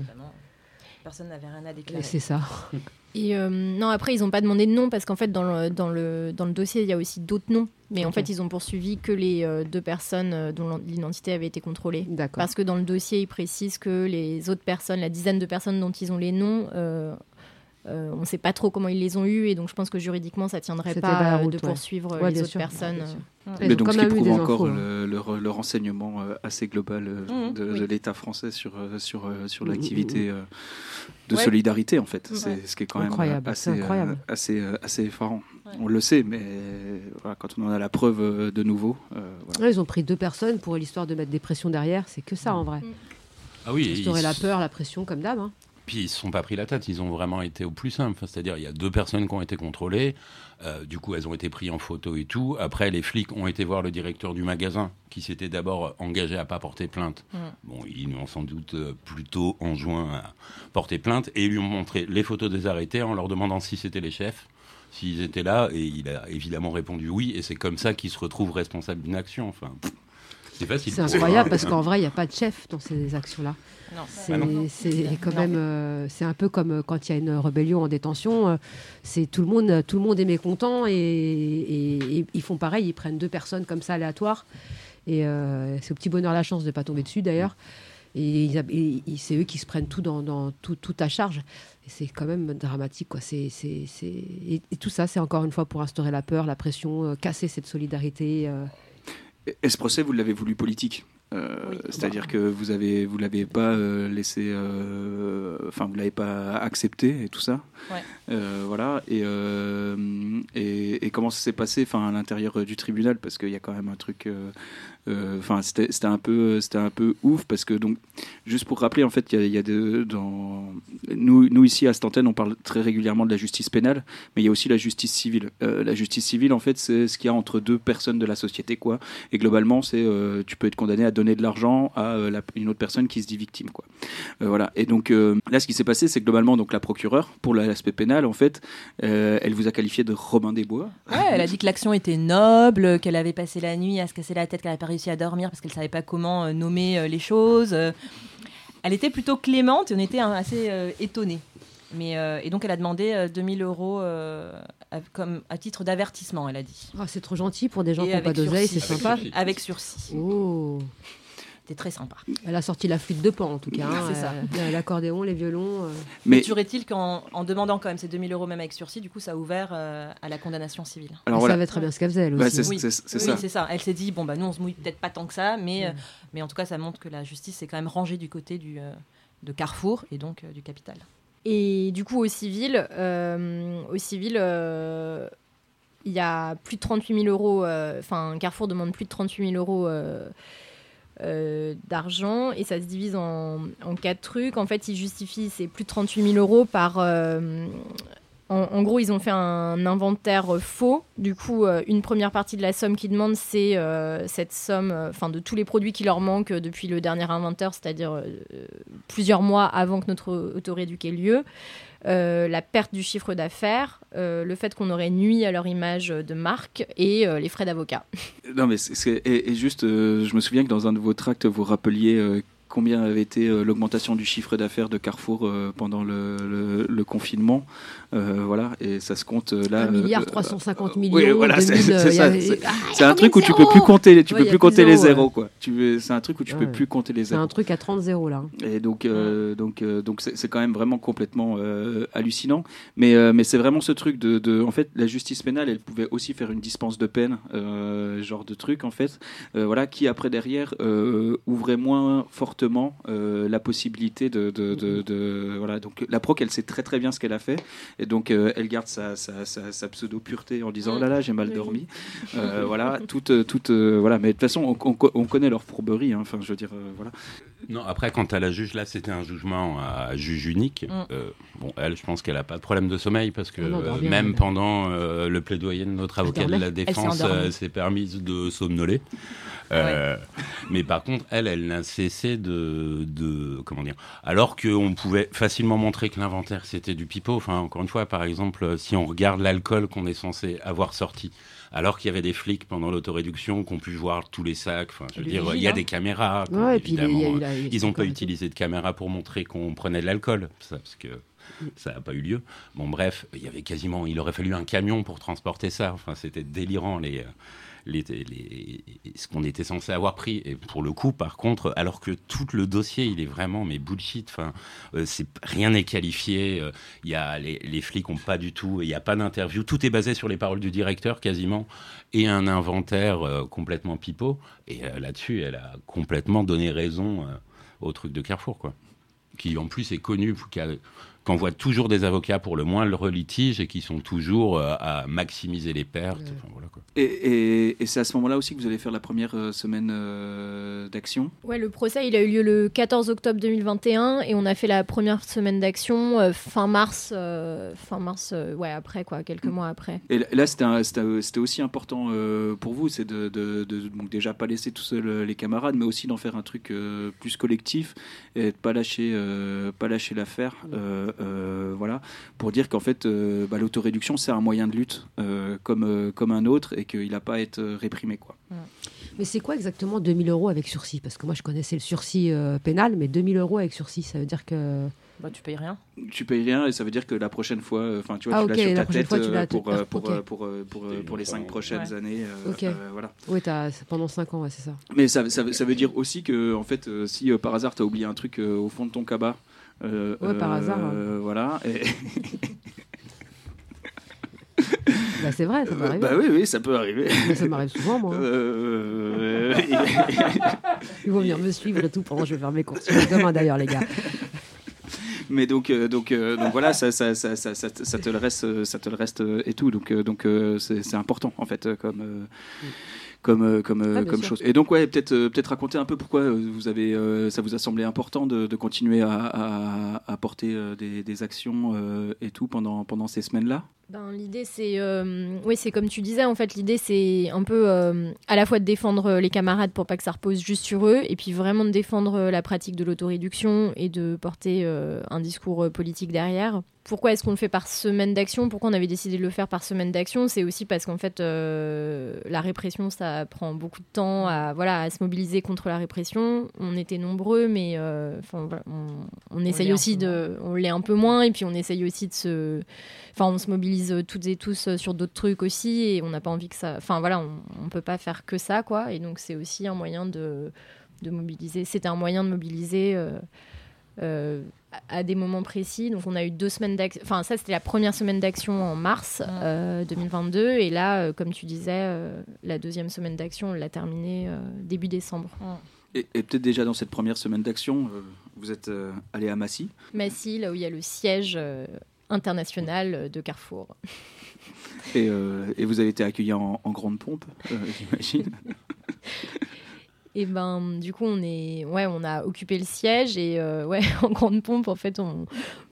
Personne n'avait rien à déclarer. c'est ça. Et euh, non, après, ils n'ont pas demandé de nom parce qu'en fait, dans le, dans, le, dans le dossier, il y a aussi d'autres noms. Mais en fait, ils ont poursuivi que les euh, deux personnes euh, dont l'identité avait été contrôlée. D'accord. Parce que dans le dossier, ils précisent que les autres personnes, la dizaine de personnes dont ils ont les noms, euh, on ne sait pas trop comment ils les ont eus. Et donc, je pense que juridiquement, ça ne tiendrait pas euh, route, de ouais. poursuivre euh, Ouais, les autres sûr. personnes. Ouais, euh. Mais donc, ce qui prouve encore infos, le, le re- le renseignement euh, assez global euh, Mhm, de, oui. de l'État français sur, euh, sur, euh, sur Mhm, l'activité euh, de Ouais. solidarité, en fait. Ouais. C'est ce qui est quand même Incroyable, euh, assez, euh, incroyable. assez, euh, assez effarant. Ouais. On le sait, mais voilà, quand on en a la preuve euh, de nouveau, euh, voilà. Ouais, ils ont pris deux personnes pour l'histoire de mettre des pressions derrière. C'est que ça, en vrai. Ah oui, Instaurer la peur, la pression, comme d'hab. hein. Puis ils se sont pas pris la tête, ils ont vraiment été au plus simple. Enfin, C'est-à-dire, il y a deux personnes qui ont été contrôlées. euh, du coup, elles ont été prises en photo et tout. Après, les flics ont été voir le directeur du magasin, qui s'était d'abord engagé à pas porter plainte. Mm. Bon, ils lui ont sans doute euh, plutôt enjoint à porter plainte et ils lui ont montré les photos des arrêtés en leur demandant si c'était les chefs, s'ils étaient là. Et il a évidemment répondu oui. Et c'est comme ça qu'il se retrouve responsable d'une action. Enfin, c'est facile. C'est incroyable hein. parce qu'en vrai, il n'y a pas de chef dans ces actions-là. C'est Bah c'est quand même, euh, c'est un peu comme euh, quand il y a une rébellion en détention. euh, c'est tout le monde, tout le monde est mécontent et, et- et ils font pareil. Ils prennent deux personnes comme ça aléatoires et euh, c'est au petit bonheur la chance de pas tomber dessus d'ailleurs. Et, c'est eux qui se prennent tout dans, dans tout, tout à charge. Et c'est quand même dramatique quoi. C'est, et, et tout ça, c'est encore une fois pour instaurer la peur, la pression, euh, casser cette solidarité. euh. Et ce procès, vous l'avez voulu politique? Euh, Oui. C'est-à-dire que vous avez, vous l'avez pas euh, laissé, euh, enfin vous l'avez pas accepté et tout ça. Ouais. Euh, voilà. Et, euh, et, comment ça s'est passé, enfin à l'intérieur euh, du tribunal, parce qu'il y a quand même un truc. euh, euh, Enfin, c'était c'était un peu, un peu ouf parce que donc, juste pour rappeler, en fait, il y a, y de, dans nous, nous ici à Stantène, on parle très régulièrement de la justice pénale, mais il y a aussi la justice civile. Euh, la justice civile, en fait, c'est ce qu'il y a entre deux personnes de la société, quoi. Et globalement, c'est euh, tu peux être condamné à donner de l'argent à euh, une autre personne qui se dit victime, quoi. Euh, voilà. Et donc euh, là, ce qui s'est passé, c'est que globalement, donc la procureure pour l'aspect pénal, en fait, euh, elle vous a qualifié de Robin des Bois. Ouais, elle a dit que l'action était noble, qu'elle avait passé la nuit à se casser la tête, qu'elle n'avait pas réussi à dormir parce qu'elle savait pas comment euh, nommer euh, les choses. Euh, Elle était plutôt clémente et on était hein, assez euh, étonnés. Mais, euh, et donc elle a demandé euh, 2000 euros euh, à, comme, à titre d'avertissement, elle a dit. Ah, c'est trop gentil pour des gens Et qui n'ont pas d'oseille, c'est sympa. Avec sursis. Oh. C'était très sympa. Elle a sorti la flûte de pan en tout cas. hein. C'est ça. Euh, L'accordéon, les violons. euh. Mais Toujours est-il qu'en en demandant quand même ces 2000 euros même avec sursis, du coup ça a ouvert euh, à la condamnation civile. alors elle voilà. savait très bien ce qu'elle faisait elle Bah, aussi. c'est Oui. c'est- c'est Oui, ça. c'est ça. Elle s'est dit, bon, bah, nous, on se mouille peut-être pas tant que ça, mais, euh, Mm. mais en tout cas, ça montre que la justice s'est quand même rangée du côté du, euh, de Carrefour et donc euh, du capital. Et du coup, au civil, euh, au civil, euh, il y a plus de 38 000 euros. euh, Enfin, Carrefour demande plus de 38 000 euros euh, euh, d'argent et ça se divise en, quatre trucs. En fait, ils justifient ces plus de 38 000 euros par. euh, en, gros, ils ont fait un inventaire faux. Du coup, euh, une première partie de la somme qu'ils demandent, c'est cette somme, enfin de tous les produits qui leur manquent depuis le dernier inventaire, c'est-à-dire plusieurs mois avant que notre autoréduc ait lieu. Euh, la perte du chiffre d'affaires, euh, le fait qu'on aurait nuit à leur image de marque et euh, les frais d'avocat. Non, mais c'est- juste, je me souviens que dans un de vos tracts, vous rappeliez combien avait été l'augmentation du chiffre d'affaires de Carrefour pendant le confinement. Euh, voilà, et ça se compte euh, là. 1 milliard euh, 350 euh, millions. oui, voilà, c'est 2000, c'est il y ça. c'est- C'est un truc où tu peux plus compter, tu peux plus compter les zéros, quoi. Tu veux- C'est un truc où tu peux plus compter les C'est zéros. un truc à 30 zéros là. Et donc, euh, donc, euh, donc c'est c'est quand même vraiment complètement euh, hallucinant. Mais, euh, mais c'est vraiment ce truc de, de, en fait, la justice pénale, elle pouvait aussi faire une dispense de peine, euh, genre de truc en fait, euh, voilà, qui après derrière euh, ouvrait moins fortement euh, la possibilité de, de, de, de- voilà. Donc la proc, elle sait très très bien ce qu'elle a fait, et donc euh, elle garde sa, sa, sa, sa pseudo pureté en disant oh là là, j'ai mal Oui. dormi, Euh, voilà, toute, toute, euh, voilà. Mais de toute façon, on, on, on connaît leur fourberie, hein. enfin, je veux dire, euh, voilà. Non, après, quant à la juge, là, c'était un jugement à juge unique. Mm. Euh, bon, elle, je pense qu'elle n'a pas de problème de sommeil parce que non, bien, même pendant euh, le plaidoyer de notre avocat de la défense, euh, s'est permise de somnoler. Euh, Mais par contre, elle, elle n'a cessé de, de. Comment dire Alors qu'on pouvait facilement montrer que l'inventaire, c'était du pipeau. Enfin, encore une fois, par exemple, si on regarde l'alcool qu'on est censé avoir sorti, alors qu'il y avait des flics pendant l'autoréduction qui ont pu voir tous les sacs. Enfin, je veux dire, vigile, il y a des caméras, quoi, Ouais, et puis il y a- il y a évidemment. Ils n'ont pas utilisé de caméra pour montrer qu'on prenait de l'alcool, ça, parce que ça n'a pas eu lieu. Bon, bref, il y avait quasiment, il aurait fallu un camion pour transporter ça. Enfin, c'était délirant les, euh, ce qu'on était censé avoir pris. Et pour le coup, par contre, alors que tout le dossier, il est vraiment mais bullshit. Euh, rien n'est qualifié. euh, Il y a les, les flics ont pas du tout. Il n'y a pas d'interview. Tout est basé sur les paroles du directeur quasiment et un inventaire euh, complètement pipeau. Et euh, là-dessus, elle a complètement donné raison euh, au truc de Carrefour, quoi. Qui en plus est connu, qui a- qu'envoie toujours des avocats pour le moindre litige et qui sont toujours euh, à maximiser les pertes. Ouais. Enfin, voilà, quoi. Et, et, et c'est à ce moment-là aussi que vous allez faire la première euh, semaine euh, d'action? Ouais, le procès, il a eu lieu le 14 octobre 2021 et on a fait la première semaine d'action euh, fin mars, euh, fin mars, euh, ouais, après quoi, quelques mois après. Et là- c'était aussi important euh, pour vous, c'est de, de, de- donc déjà pas laisser tout seul les camarades, mais aussi d'en faire un truc euh, plus collectif et de pas lâcher, euh, pas lâcher l'affaire. euh, voilà, pour dire qu'en fait, euh, bah, l'autoréduction, c'est un moyen de lutte euh, comme, euh, comme un autre et qu'il n'a pas à être euh, réprimé. Quoi. Mais c'est quoi exactement 2000 euros avec sursis? Parce que moi je connaissais le sursis euh, pénal, mais 2000 euros avec sursis, ça veut dire que. Bah, tu payes rien. Tu payes rien et ça veut dire que la prochaine fois, euh, enfin, tu vois, Ah, tu ok, l'as sur la ta tête fois, euh, l'as- pour, euh, pour, euh, pour, euh, pour, euh, pour les cinq prochaines Ouais. années. euh, Ok. euh, voilà. Oui, pendant 5 ans, ouais, c'est ça. Mais ça, ça, ça veut dire aussi que, en fait, euh, si euh, par hasard tu as oublié un truc euh, au fond de ton cabas, euh, Ouais, par hasard, euh, voilà. et- Bah, c'est vrai, ça peut arriver. bah oui, oui, ça peut arriver. Ça m'arrive souvent, moi. Euh, Ils vont venir me suivre et tout pendant que je vais faire mes courses. Demain d'ailleurs, les gars. Mais donc, euh, donc, euh, donc voilà, ça, ça, ça, ça, ça, ça te le reste, ça te le reste et tout. Donc, donc c'est important en fait, comme. euh, Comme, euh, comme, euh, Ah, bien comme sûr. chose. Et donc, ouais, peut-être euh, peut-être raconter un peu pourquoi vous avez, ça vous a semblé important de, de continuer à, à, à porter des, des actions et tout pendant, pendant ces semaines-là? Ben, l'idée, c'est. euh, oui, c'est comme tu disais, en fait, l'idée, c'est un peu euh, à la fois de défendre euh, les camarades pour pas que ça repose juste sur eux, et puis vraiment de défendre la pratique de l'autoréduction et de porter euh, un discours politique derrière. Pourquoi est-ce qu'on le fait par semaine d'action? Pourquoi on avait décidé de le faire par semaine d'action? C'est aussi parce qu'en fait, la répression, ça prend beaucoup de temps à, voilà, à se mobiliser contre la répression. On était nombreux, mais voilà, on, on essaye aussi de. On l'est un peu moins, et puis on essaye aussi de se. Enfin, on se mobilise toutes et tous euh, sur d'autres trucs aussi, et on n'a pas envie que ça. Enfin, voilà, on, on peut pas faire que ça, quoi. Et donc, c'est aussi un moyen de, de mobiliser. C'était un moyen de mobiliser. euh, euh, à des moments précis. Donc on a eu deux semaines d'action. Enfin ça c'était la première semaine d'action en mars euh, 2022 et là euh, comme tu disais euh, la deuxième semaine d'action on l'a terminée euh, début décembre. Et, et peut-être déjà dans cette première semaine d'action, euh, vous êtes euh, allé à Massy? Massy là où il y a le siège euh, international de Carrefour. Et, euh, et vous avez été accueilli en, en grande pompe, euh, j'imagine. Et ben du coup on est ouais on a occupé le siège et euh, ouais en grande pompe en fait on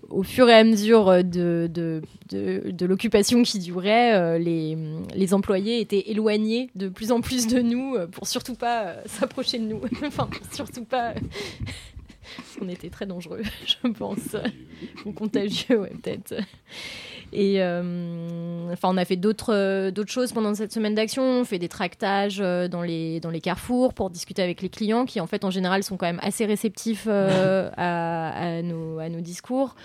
au fur et à mesure de, de, de, de l'occupation qui durait, euh, les, les employés étaient éloignés de plus en plus de nous euh, pour surtout pas euh, s'approcher de nous. enfin, surtout pas. On était très dangereux, je pense. Ou contagieux, ouais, peut-être. Et euh, enfin, on a fait d'autres euh, d'autres choses pendant cette semaine d'action. On fait des tractages euh, dans les dans les carrefours pour discuter avec les clients, qui en fait en général sont quand même assez réceptifs euh, à, à nos à nos discours.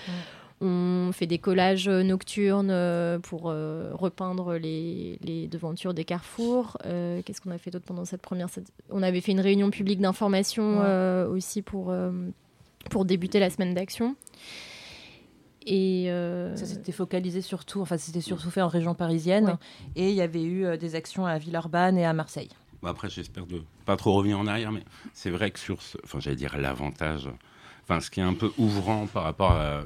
On fait des collages nocturnes euh, pour euh, repeindre les, les devantures des carrefours. Euh, Qu'est-ce qu'on a fait d'autre pendant cette première On avait fait une réunion publique d'information Ouais. euh, aussi pour, euh, pour débuter la semaine d'action. Et euh, Ça s'était focalisé surtout, enfin c'était surtout fait en région parisienne, Ouais. et il y avait eu euh, des actions à Villeurbanne et à Marseille. Bon, après, j'espère de pas trop revenir en arrière, mais c'est vrai que sur ce, enfin, j'allais dire l'avantage, enfin, ce qui est un peu ouvrant par rapport à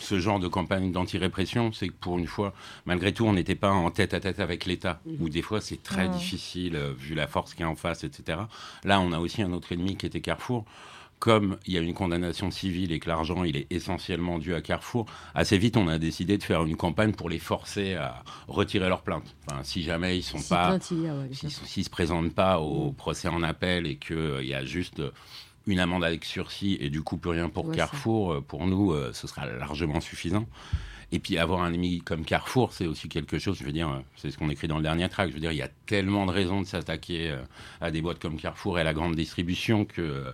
ce genre de campagne d'anti-répression, c'est que pour une fois, malgré tout, on n'était pas en tête à tête avec l'État, où des fois c'est très difficile, euh, vu la force qui est en face, etc. Là, on a aussi un autre ennemi qui était Carrefour. Comme il y a une condamnation civile et que l'argent il est essentiellement dû à Carrefour, assez vite on a décidé de faire une campagne pour les forcer à retirer leur plainte. Enfin, si jamais ils sont Si pas, y a, ouais, ne se présentent pas au procès en appel et qu'il y a juste une amende avec sursis et du coup plus rien pour Ouais, Carrefour, euh, pour nous, euh, ce sera largement suffisant. Et puis avoir un ennemi comme Carrefour, c'est aussi quelque chose, je veux dire, euh, c'est ce qu'on écrit dans le dernier track, je veux dire, il y a tellement de raisons de s'attaquer à des boîtes comme Carrefour et à la grande distribution que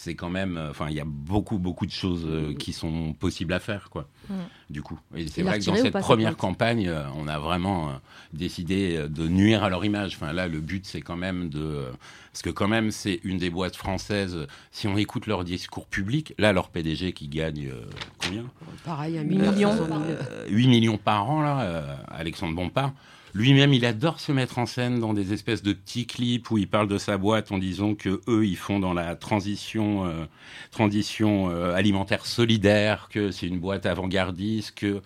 c'est quand même, enfin, il y a beaucoup, beaucoup de choses euh, qui sont possibles à faire, quoi, Mm. Du coup. Et c'est vrai que dans cette première campagne, euh, on a vraiment euh, décidé euh, de nuire à leur image. Enfin, là, le but, c'est quand même de... Parce que quand même, c'est une des boîtes françaises, si on écoute leur discours public, là, leur PDG qui gagne euh, combien? Pareil, Huit million. millions. 500 000. Euh, 8 millions par an, là, euh, Alexandre Bompard. Lui-même, il adore se mettre en scène dans des espèces de petits clips où il parle de sa boîte en disant que eux, ils font dans la transition, transition alimentaire solidaire, que c'est une boîte avant-gardiste, que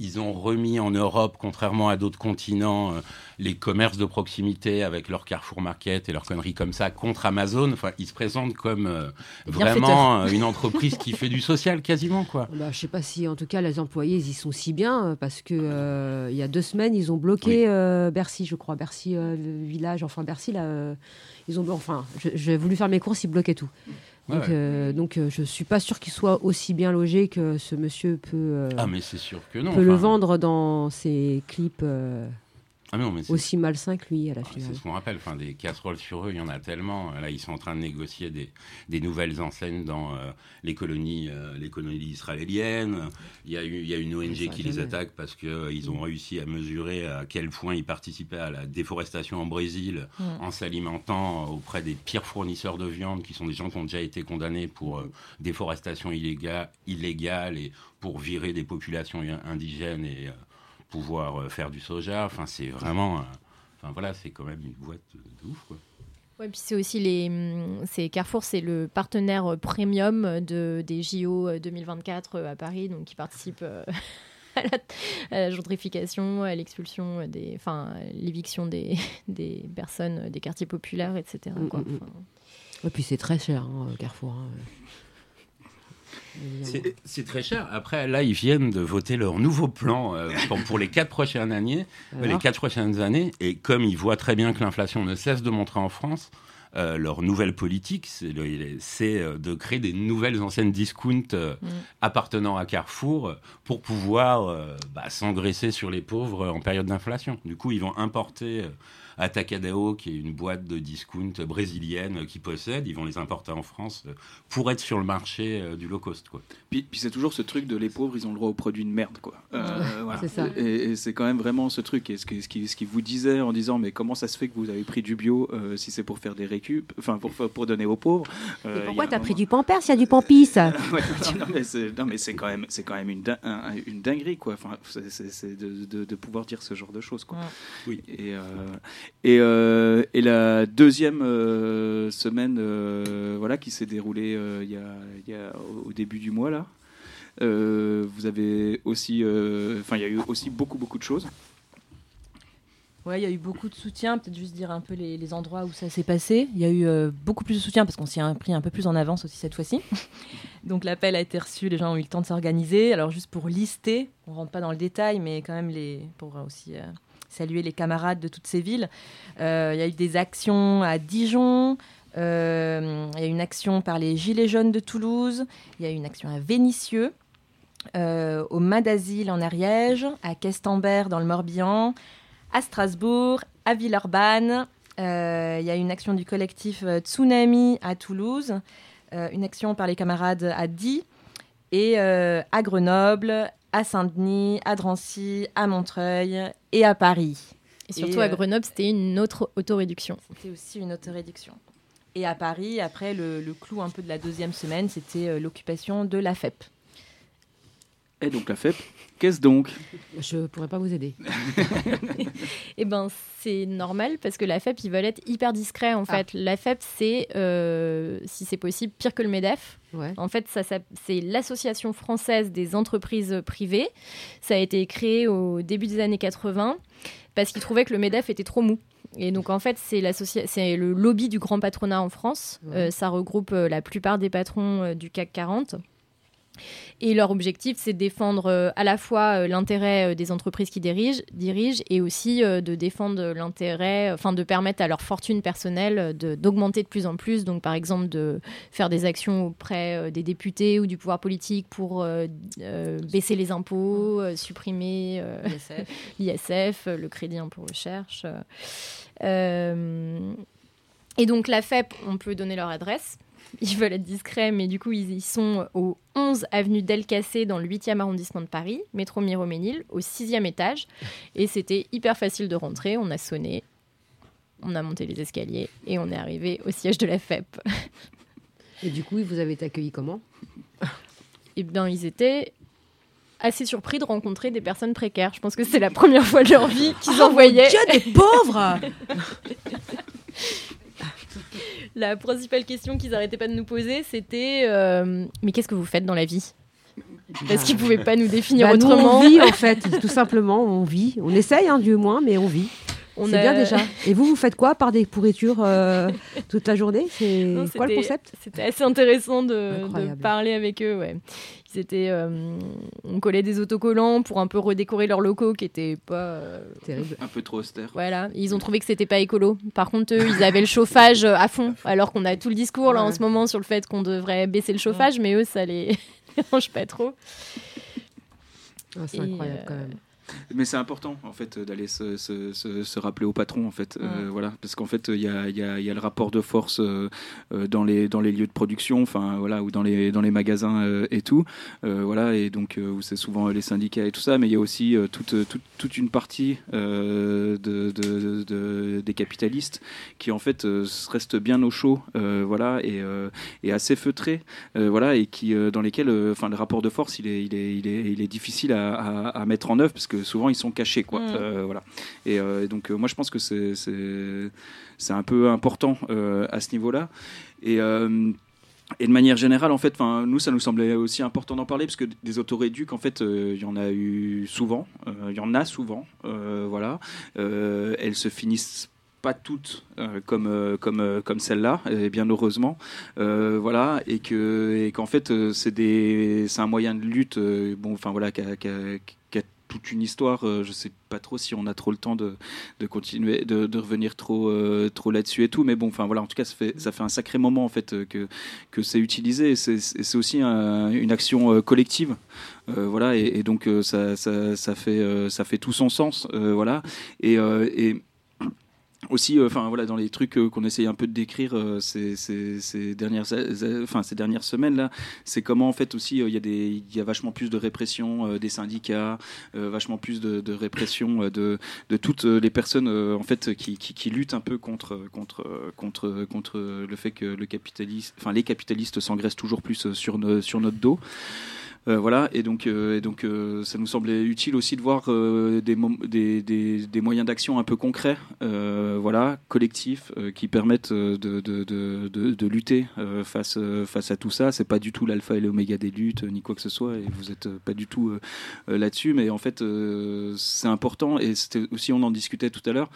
ils ont remis en Europe, contrairement à d'autres continents, euh, les commerces de proximité avec leur Carrefour Market et leurs conneries comme ça contre Amazon. Enfin, ils se présentent comme euh, vraiment euh, une entreprise qui fait du social quasiment, quoi. Bah, je sais pas si, en tout cas, les employés, ils y sont si bien, parce que il y a deux semaines, ils ont bloqué Bercy, je crois, Bercy village, enfin Bercy là, ils ont, enfin, j'ai voulu faire mes courses, ils bloquaient tout. Donc, ouais. euh, donc euh, je suis pas sûr qu'il soit aussi bien logé que ce monsieur peut, euh, Ah, mais c'est sûr que non. peut le vendre dans ses clips Ah non, mais c'est aussi malsains que lui à la Ah, finale. C'est ce qu'on rappelle, enfin, des casseroles sur eux, il y en a tellement. Là, ils sont en train de négocier des, des nouvelles enseignes dans euh, les, colonies, euh, les colonies israéliennes. Il y a, eu, il y a une ONG qui les attaque parce qu'ils ont réussi à mesurer à quel point ils participaient à la déforestation en Brésil Mm. en s'alimentant auprès des pires fournisseurs de viande, qui sont des gens qui ont déjà été condamnés pour euh, déforestation illégale, illégale et pour virer des populations indigènes et euh, pouvoir euh, faire du soja. Enfin, c'est vraiment. euh, Enfin voilà, c'est quand même une boîte de, ouf quoi. Ouais, puis c'est aussi les. hum, C'est Carrefour, c'est le partenaire euh, premium de, des JO euh, 2024 euh, à Paris, donc qui participe à, la, à la gentrification, à l'expulsion des. Enfin, l'éviction des, des personnes des quartiers populaires, etc. quoi. Mm, mm, mm. Enfin, Et puis c'est très cher, hein, Carrefour. hein. C'est très cher. Après, là, ils viennent de voter leur nouveau plan euh, pour, pour les quatre prochaines années. les quatre prochaines années. Et comme ils voient très bien que l'inflation ne cesse de monter en France, euh, leur nouvelle politique, c'est euh, de créer des nouvelles enseignes discount euh, Mm. appartenant à Carrefour pour pouvoir bah, s'engraisser sur les pauvres en période d'inflation. Du coup, ils vont importer euh, Atacadão, qui est une boîte de discount brésilienne qu'ils possèdent, ils vont les importer en France euh, pour être sur le marché euh, du low cost. Quoi. Puis, puis c'est toujours ce truc de les pauvres, ils ont le droit aux produits de merde, quoi. Euh, voilà. ça. Et, et c'est quand même vraiment ce truc. Et ce qui, ce, qui, ce qui vous disait en disant, mais comment ça se fait que vous avez pris du bio euh, si c'est pour faire des récup, enfin pour, pour donner aux pauvres Et pourquoi il y a un t'as pris du pampers s'il y a du pampis? Ouais, non, mais c'est, non, mais c'est quand même, c'est quand même une, din- un- une dinguerie, quoi. Enfin, c'est, de, de, de pouvoir dire ce genre de choses, quoi. Ouais. Oui. Et, euh, et, euh, et la deuxième euh, semaine, euh, voilà, qui s'est déroulée y, y a au début du mois là. vous avez aussi, enfin, il y a eu aussi beaucoup, beaucoup de choses. Ouais, il y a eu beaucoup de soutien. Peut-être juste dire un peu les, les endroits où ça s'est passé. Il y a eu beaucoup plus de soutien parce qu'on s'y a pris un peu plus en avance aussi cette fois-ci. Donc l'appel a été reçu, les gens ont eu le temps de s'organiser. Alors juste pour lister, on rentre pas dans le détail, mais quand même les, pour aussi saluer les camarades de toutes ces villes. Euh, Il y a eu des actions à Dijon. euh, Il y a une action par les Gilets jaunes de Toulouse. Il y a eu une action à Vénissieux. euh, au Madazil en Ariège, à Questembert dans le Morbihan, à Strasbourg, à Villeurbanne. Il y a une action du collectif Tsunami à Toulouse, une action par les camarades à Die et à Grenoble, à Saint-Denis, à Drancy, à Montreuil et à Paris. Et surtout Et, à euh, Grenoble, c'était une autre autoréduction. C'était aussi une autoréduction. Et à Paris, après, le, le clou un peu de la deuxième semaine, c'était euh, l'occupation de la FEP. Et donc la FEP, qu'est-ce donc? Je pourrais pas vous aider. Eh ben, c'est normal parce que la FEP, ils veulent être hyper discrets en Ah. fait. La FEP, c'est, euh, si c'est possible, pire que le MEDEF. Ouais. En fait, ça, ça- c'est l'Association française des entreprises privées. Ça a été créé au début des années 80 parce qu'ils trouvaient que le MEDEF était trop mou. Et donc, en fait, c'est, le lobby du grand patronat en France. Ouais. Euh, ça regroupe euh, la plupart des patrons euh, du CAC 40. Et leur objectif, c'est de défendre euh, à la fois euh, l'intérêt euh, des entreprises qui dirigent, dirigent et aussi de défendre l'intérêt, enfin de permettre à leur fortune personnelle de- d'augmenter de plus en plus. Donc, par exemple, de faire des actions auprès des députés ou du pouvoir politique pour euh, baisser les impôts, supprimer euh, l'ISF, le crédit impôt recherche. Euh, et donc la FEP, on peut donner leur adresse. Ils veulent être discrets, mais du coup, ils, ils sont au 11 avenue Delcassé dans le 8e arrondissement de Paris, métro Miroménil, au 6e étage. Et c'était hyper facile de rentrer. On a sonné, on a monté les escaliers et on est arrivé au siège de la FEP. Et du coup, vous avez été accueillis comment? Eh bien, ils étaient assez surpris de rencontrer des personnes précaires. Je pense que c'est la première fois de leur vie qu'ils en voyaient. Dieu, des pauvres La principale question qu'ils arrêtaient pas de nous poser, c'était euh, Mais qu'est-ce que vous faites dans la vie? Parce qu'ils pouvaient pas nous définir Bah, nous, autrement. on vit en fait, tout simplement, on vit. On essaye, hein, du moins, mais on vit. On C'est a- bien déjà. Et vous, vous faites quoi par des pourritures euh, toute la journée? C'est Non, quoi le concept? C'était assez intéressant de, parler avec eux. Ouais. Ils étaient, euh, on collait des autocollants pour un peu redécorer leurs locaux qui étaient pas. euh, Terrible. Un peu trop austère. Voilà, ils ont trouvé que c'était pas écolo. Par contre, eux, ils avaient le chauffage à fond, alors qu'on a tout le discours là en ce moment sur le fait qu'on devrait baisser le chauffage, mais eux, ça les dérange pas trop. Ah, c'est Et, incroyable euh, quand même. Mais c'est important en fait d'aller se, se- se- se rappeler au patron en fait, euh, voilà, parce qu'en fait il y y y a le rapport de force euh, euh, dans les dans les lieux de production, enfin voilà, ou dans les dans les magasins euh, et tout, voilà, et donc où c'est souvent les syndicats et tout ça, mais il y a aussi toute, toute toute une partie de, de- de- des capitalistes qui en fait restent bien au chaud, voilà, et, et assez feutrés, voilà, et qui dans lesquels, enfin le rapport de force il est il est il est, il est difficile à, à- à mettre en œuvre parce que que souvent ils sont cachés, quoi. Mm. Euh, voilà. Et euh, donc euh, moi je pense que c'est un peu important à ce niveau-là. Et et de manière générale, en fait, nous, ça nous semblait aussi important d'en parler parce que des autoréducs, en fait, euh, il y en a eu souvent, euh, il y en a souvent, euh, voilà. Elles se finissent pas toutes euh, comme euh, comme euh, comme celle-là, et bien heureusement, voilà, et que et qu'en fait, c'est des, c'est un moyen de lutte, bon, enfin voilà, qui a, a toute une histoire. euh, je sais pas trop si on a trop le temps de, de continuer, de, de revenir trop, euh, trop là-dessus et tout. Mais bon, enfin voilà, en tout cas, ça fait, un sacré moment en fait euh, que, que c'est utilisé. C'est aussi un- une action euh, collective. Voilà, et, donc ça, ça, fait, ça fait tout son sens. voilà, et aussi, euh, enfin voilà, dans les trucs euh, qu'on essaye un peu de décrire euh, ces, dernières, enfin ces dernières semaines là, c'est comment en fait aussi il y a vachement plus de répression des syndicats, vachement plus de, répression de, toutes les personnes en fait qui, qui, qui luttent un peu contre, contre, contre, contre le fait que le capitaliste, enfin les capitalistes s'engraissent toujours plus sur, no- sur notre dos. Euh, voilà, et donc, euh, euh, ça nous semblait utile aussi de voir des, des, moyens d'action un peu concrets, voilà, collectifs, qui permettent de, lutter face, à tout ça. C'est pas du tout l'alpha et l'oméga des luttes, ni quoi que ce soit, et vous êtes euh, pas du tout là-dessus, mais en fait, c'est important, et c'était aussi, on en discutait tout à l'heure,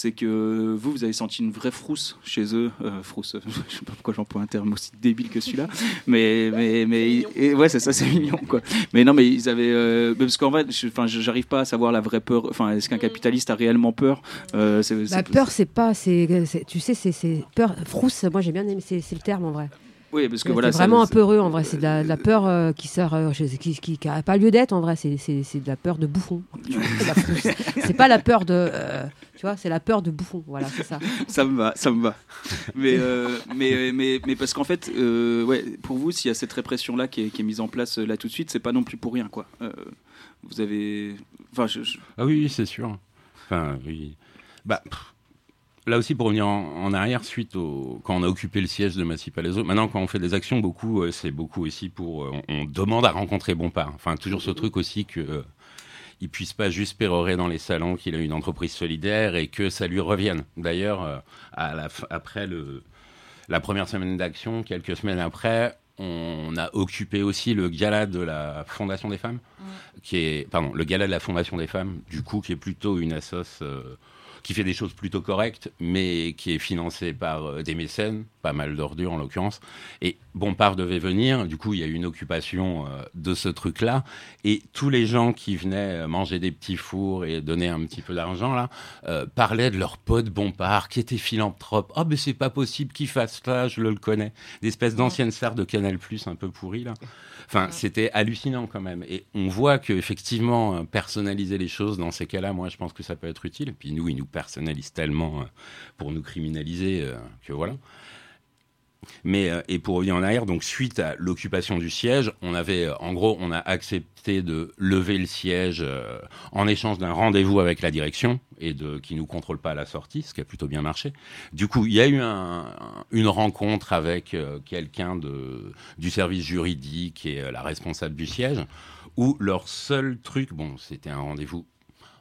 c'est que vous, vous avez senti une vraie frousse chez eux, euh, frousse, je sais pas pourquoi j'emploie un terme aussi débile que celui-là, mais, mais, mais et- ouais, c'est ça, c'est mignon, quoi. Mais non, mais ils avaient, euh, parce qu'en fait, j'arrive pas à savoir la vraie peur. Enfin, est-ce qu'un capitaliste a réellement peur? Euh, c'est- La c'est- Bah, peur, c'est pas, c'est, c'est- tu sais, c'est, c'est peur, frousse. Moi, j'ai bien aimé, c'est, c'est le terme en vrai. Oui, parce que C'est voilà, ça- vraiment un peu heureux en vrai. C'est de la, de la peur euh, qui sort, euh, qui, qui, qui a pas lieu d'être en vrai. C'est, c'est, c'est de la peur de bouffon. C'est. C'est pas la peur de, euh, tu vois, c'est la peur de bouffon. Voilà, c'est ça. ça me va, ça me va. Mais, euh, mais, mais, mais parce qu'en fait, euh, ouais, pour vous, s'il y a cette répression-là qui est, qui est mise en place là tout de suite, c'est pas non plus pour rien, quoi. Euh, vous avez, enfin, je- je- Ah oui, oui, c'est sûr. Enfin, oui. Bah, pff, là aussi, pour revenir en, en arrière, suite au quand on a occupé le siège de Massy Palaiso, maintenant, quand on fait des actions, beaucoup, euh, c'est beaucoup aussi pour. euh, on, on demande à rencontrer Bompard. Enfin, toujours ce truc aussi que. euh, il puisse pas juste pérorer dans les salons qu'il a une entreprise solidaire et que ça lui revienne. D'ailleurs, euh, après le, la première semaine d'action, quelques semaines après, on a occupé aussi le gala de la Fondation des femmes, qui est, pardon, le gala de la Fondation des femmes, du coup, qui est plutôt une assoce qui fait des choses plutôt correctes, mais qui est financée par euh, des mécènes, pas mal d'ordures en l'occurrence. Et Bompard devait venir, du coup, il y a eu une occupation euh, de ce truc-là, et tous les gens qui venaient euh, manger des petits fours et donner un petit peu d'argent, là, euh, parlaient de leur pote Bompard, qui était philanthrope. Oh, mais c'est pas possible qu'il fasse ça, je le connais. Des espèces d'anciennes stars de Canal+, un peu pourries, là. Enfin, c'était hallucinant quand même. Et on voit que effectivement, euh, personnaliser les choses dans ces cas-là, moi, je pense que ça peut être utile. Et puis nous, ils nous personnalisent tellement euh, pour nous criminaliser euh, que voilà. Mais euh, et pour revenir en arrière, donc suite à l'occupation du siège, on avait, euh, en gros, on a accepté de lever le siège euh, en échange d'un rendez-vous avec la direction et de qui nous contrôle pas à la sortie, ce qui a plutôt bien marché. Du coup, il y a eu un- un- une rencontre avec quelqu'un de du service juridique et la responsable du siège, où leur seul truc, bon, c'était un rendez-vous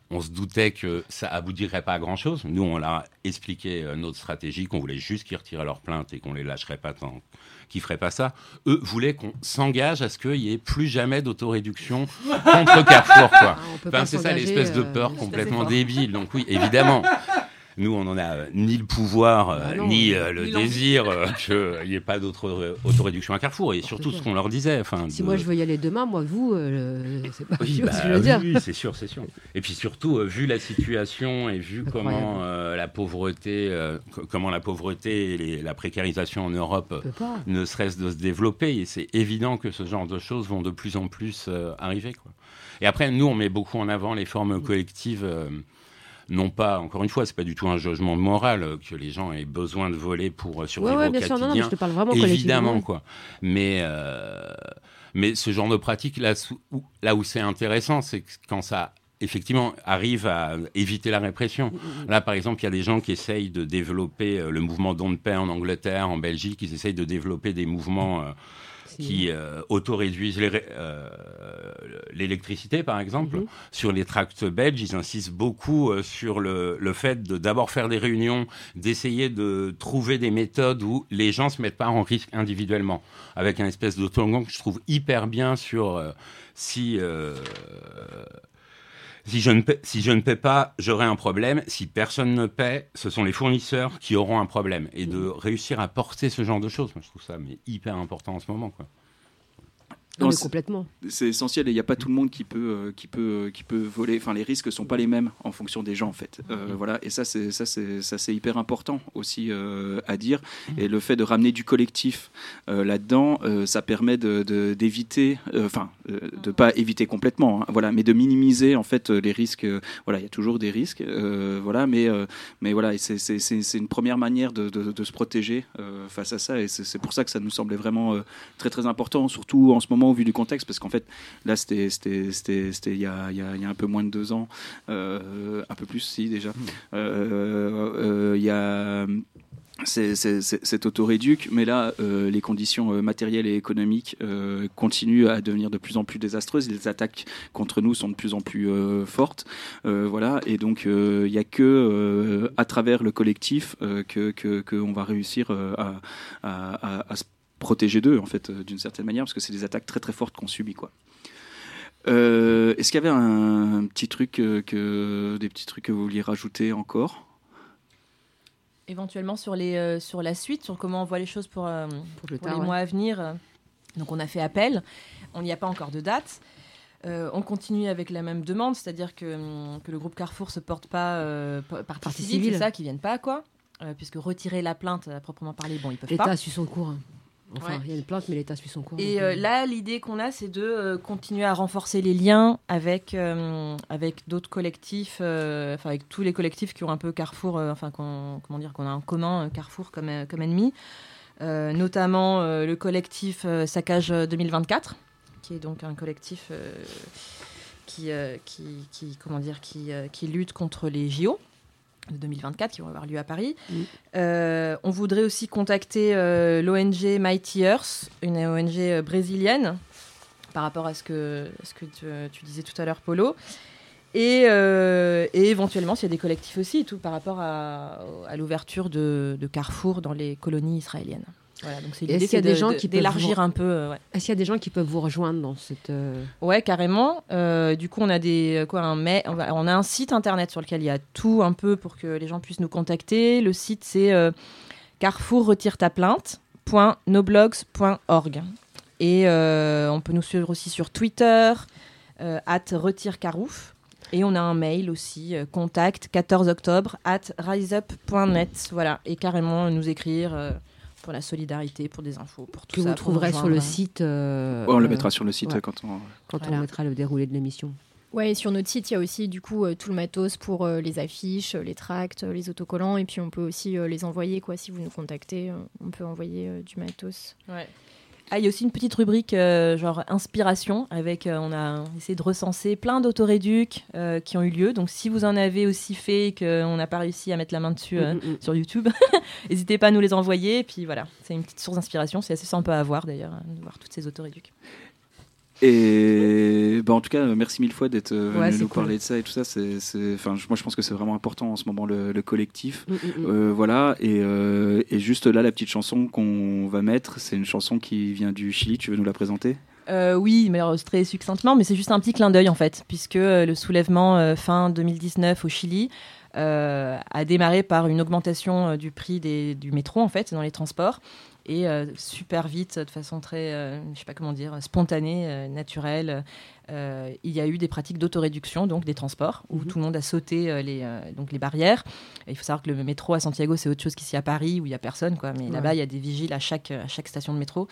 on se doutait que ça aboutirait pas à grand chose. Nous, on leur a expliqué euh, notre stratégie, qu'on voulait juste qu'ils retiraient leur plainte et qu'on les lâcherait pas tant qu'ils feraient pas ça. Eux voulaient qu'on s'engage à ce qu'il y ait plus jamais d'autoréduction contre Carrefour, quoi. Ah, Enfin, c'est ça l'espèce de euh, peur complètement débile. Donc oui, évidemment. Nous, on n'en a euh, ni le pouvoir, euh, non, ni euh, le ni désir qu'il n'y ait pas d'autre autoréduction à Carrefour. Et surtout, ce qu'on leur disait. Enfin, Si de- moi je veux y aller demain, moi vous, c'est pas oui, bah, ce que je veux dire. oui, c'est sûr, c'est sûr. Et puis surtout, vu la situation et vu Incroyable. comment la pauvreté, co- comment la pauvreté et les- la précarisation en Europe ne cesse de se développer, et c'est évident que ce genre de choses vont de plus en plus arriver. Quoi. Et après, nous, on met beaucoup en avant les formes collectives. Non pas, encore une fois, c'est pas du tout un jugement moral euh, que les gens aient besoin de voler pour euh, Ouais, survivre ouais, au bien sûr, non, non, mais quotidien. je te parle vraiment Évidemment, quoi. Mais, euh, mais ce genre de pratique, là, où, là où c'est intéressant, c'est quand ça effectivement arrive à éviter la répression. Là, par exemple, il y a des gens qui essayent de développer le mouvement Don't Pay en Angleterre, en Belgique, ils essayent de développer des mouvements euh, qui euh, autoréduisent euh, l'électricité, par exemple. Mhm. Sur les tracts belges, ils insistent beaucoup euh, sur le, le fait de d'abord faire des réunions, d'essayer de trouver des méthodes où les gens se mettent pas en risque individuellement, avec un espèce d'autoengagement que je trouve hyper bien sur euh, si euh, si je, ne paie, si je ne paie pas, j'aurai un problème. Si personne ne paie, ce sont les fournisseurs qui auront un problème. Et de réussir à porter ce genre de choses, moi, je trouve ça mais hyper important en ce moment. Quoi. Non, mais complètement. C'est essentiel et il n'y a pas tout le monde qui peut, euh, qui peut, euh, qui peut voler. Enfin, les risques sont pas les mêmes en fonction des gens en fait. Euh, voilà. Et ça, c'est ça, c'est ça, c'est hyper important aussi euh, à dire. Et le fait de ramener du collectif euh, là-dedans, ça permet de d'éviter, enfin, de pas éviter complètement, hein, voilà, mais de minimiser en fait les risques. voilà, il y a toujours des risques, voilà, mais mais voilà, et c'est c'est c'est c'est une première manière de, de, de se protéger face à ça. Et c'est c'est pour ça que ça nous semblait vraiment très très important, surtout en ce moment au vu du contexte, parce qu'en fait, là, c'était il y a, y, a, y a un peu moins de deux ans, euh, un peu plus si déjà. Euh, euh, Il y a c'est- autoréduc, mais là, euh, les conditions euh, matérielles et économiques euh, continuent à devenir de plus en plus désastreuses. Les attaques contre nous sont de plus en plus fortes, voilà. Et donc, il n'y a que à travers le collectif que que- qu'on va réussir à, à- à- à se protéger d'eux, en fait, euh, d'une certaine manière, parce que c'est des attaques très très fortes qu'on subit, quoi. Euh, Est-ce qu'il y avait un, petit truc euh, que des petits trucs que vous vouliez rajouter encore? Éventuellement sur, les, euh, sur la suite, sur comment on voit les choses pour, euh, Pour plus pour tard, les ouais. mois à venir. Donc on a fait appel, on n'y a pas encore de date. Euh, on continue avec la même demande, c'est-à-dire que, hum, que le groupe Carrefour se porte pas euh, p- partie, Partie civile, c'est ça, qu'ils viennent pas quoi. Euh, puisque retirer la plainte à proprement parler, bon, ils peuvent pas. L'État suit son cours. hein. Enfin, Ouais. il y a une plainte, mais l'État suit son cours. Et euh, euh, là, l'idée qu'on a, c'est de euh, continuer à renforcer les liens avec, euh, avec d'autres collectifs, enfin avec tous les collectifs qui ont un peu Carrefour, enfin qu'on- comment dire, qu'on a en commun Carrefour comme, comme ennemi, notamment le collectif Saccage 2024, qui est donc un collectif qui, qui, qui, comment dire, qui, qui lutte contre les JO de 2024 qui vont avoir lieu à Paris. Mm. Euh, on voudrait aussi contacter euh, l'ONG Mighty Earth, une ONG euh, brésilienne, par rapport à ce que, ce que tu, tu disais tout à l'heure, Polo. Et, et éventuellement, s'il y a des collectifs aussi, tout par rapport à, à l'ouverture de, de Carrefour dans les colonies israéliennes. Voilà, donc c'est est-ce l'idée qu'il y a des de- gens de- qui d'élargir vous- un peu. euh, ouais. Est-ce qu'il y a des gens qui peuvent vous rejoindre dans cette. euh, Ouais, carrément. Euh, du coup, on a des quoi un mail, on, a un site internet sur lequel il y a tout un peu pour que les gens puissent nous contacter. Le site c'est Carrefour retire ta. Et on peut nous suivre aussi sur Twitter at retire carouf. Et on a un mail aussi, euh, contact 14 octobre at riseup.net. Voilà, et carrément nous écrire euh, pour la solidarité, pour des infos, pour tout que ça. vous pour trouverez sur le site. euh, Ouais, On le mettra sur le site ouais. quand on. Quand Voilà. on mettra le déroulé de l'émission. Ouais, et sur notre site, il y a aussi du coup euh, tout le matos pour euh, les affiches, les tracts, les autocollants, et puis on peut aussi euh, les envoyer quoi. Si vous nous contactez, on peut envoyer euh, du matos. Ouais. Ah, il y a aussi une petite rubrique euh, genre inspiration avec euh, on a essayé de recenser plein d'autoréducs euh, qui ont eu lieu. Donc si vous en avez aussi fait et qu'on n'a pas réussi à mettre la main dessus Mm, mm, mm. sur YouTube, n'hésitez pas à nous les envoyer. Et puis voilà, c'est une petite source d'inspiration. C'est assez sympa à voir d'ailleurs, hein, de voir toutes ces autoréducs. Et bah, en tout cas, euh, merci mille fois d'être euh, Ouais, venu nous cool. parler de ça et tout ça. C'est, enfin, moi, je pense que c'est vraiment important en ce moment le, le collectif. Mm, mm, mm. Euh, voilà. Et, euh, et juste là, la petite chanson qu'on va mettre, c'est une chanson qui vient du Chili. Tu veux nous la présenter? Euh, oui, mais alors, très succinctement, mais c'est juste un petit clin d'œil en fait, puisque le soulèvement fin 2019 au Chili a démarré par une augmentation du prix des- du métro en fait dans les transports et euh, super vite, de façon très, euh, je sais pas comment dire, spontanée, euh, naturelle. euh, il y a eu des pratiques d'autoréduction, donc des transports, où Mhm. tout le monde a sauté euh, les, euh, donc les barrières. Et il faut savoir que le métro à Santiago, c'est autre chose qu'ici à Paris, où il y a personne, quoi. Mais Ouais. là-bas, il y a des vigiles à chaque, à chaque station de métro.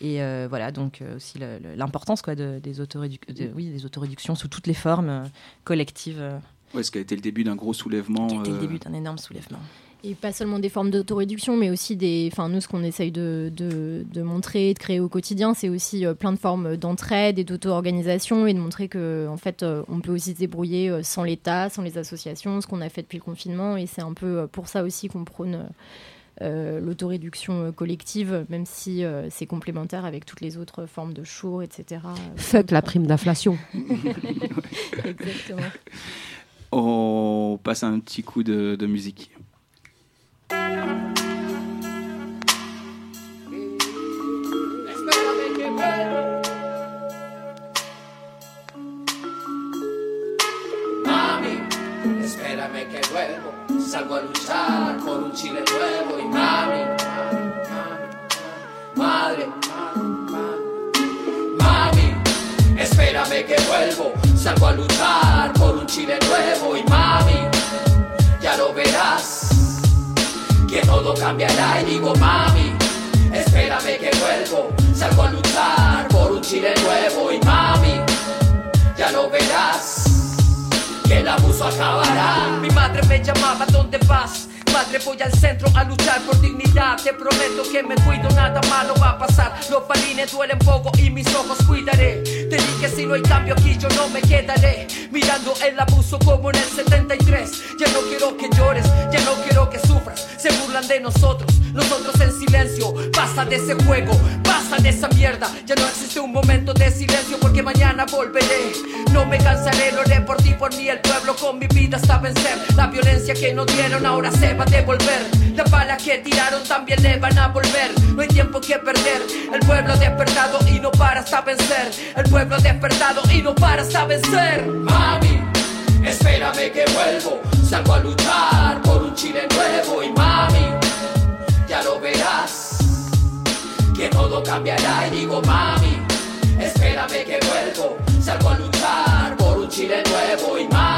Et euh, voilà, donc euh, aussi l'importance quoi, de, des, autoréduc- de- oui, des autoréductions sous toutes les formes euh, collectives, euh, Ouais, ce qui a été le début d'un gros soulèvement. été le début d'un énorme soulèvement. Et pas seulement des formes d'autoréduction, mais aussi des. Enfin, nous, ce qu'on essaye de, de, de montrer, de créer au quotidien, c'est aussi euh, plein de formes d'entraide et d'auto-organisation et de montrer que, en fait, euh, on peut aussi se débrouiller euh, sans l'État, sans les associations, ce qu'on a fait depuis le confinement. Et c'est un peu pour ça aussi qu'on prône l'autoréduction collective, même si c'est complémentaire avec toutes les autres formes de show, etc. Fuck la prime d'inflation. Exactement. On passe un petit coup de, de musique. Espérame que vuelvo. Salgo a luchar por un Chile nuevo y mami, madre, mami, espérame que vuelvo. Salgo a luchar por un Chile nuevo y mami, ya lo verás, que todo cambiará y digo mami, espérame que vuelvo. Salgo a luchar por un Chile nuevo y mami, ya lo verás, que el abuso acabará. Mi madre me llamaba, ¿dónde vas? Madre, voy al centro a luchar por dignidad. Te prometo que me cuido, nada malo va a pasar. Los balines duelen poco y mis ojos cuidaré. Te dije si no hay cambio aquí, yo no me quedaré. Mirando el abuso como en el 73. Ya no quiero que llores, ya no quiero que sufras. Se burlan de nosotros, nosotros en silencio. Basta de ese juego, basta de esa mierda. Ya no existe un momento de silencio porque mañana volveré. No me cansaré, lo haré por ti, por mí, el pueblo con mi vida hasta vencer. La violencia que nos dieron ahora se va a devolver. Las balas que tiraron también le van a volver. No hay tiempo que perder. El pueblo despertado y no para hasta vencer. El pueblo despertado y no para hasta vencer. Mami, espérame que vuelvo. Salgo a luchar por un Chile nuevo y mami, ya lo verás. Que todo cambiará y digo mami, espérame que vuelvo. Salgo a luchar por un Chile nuevo y mami,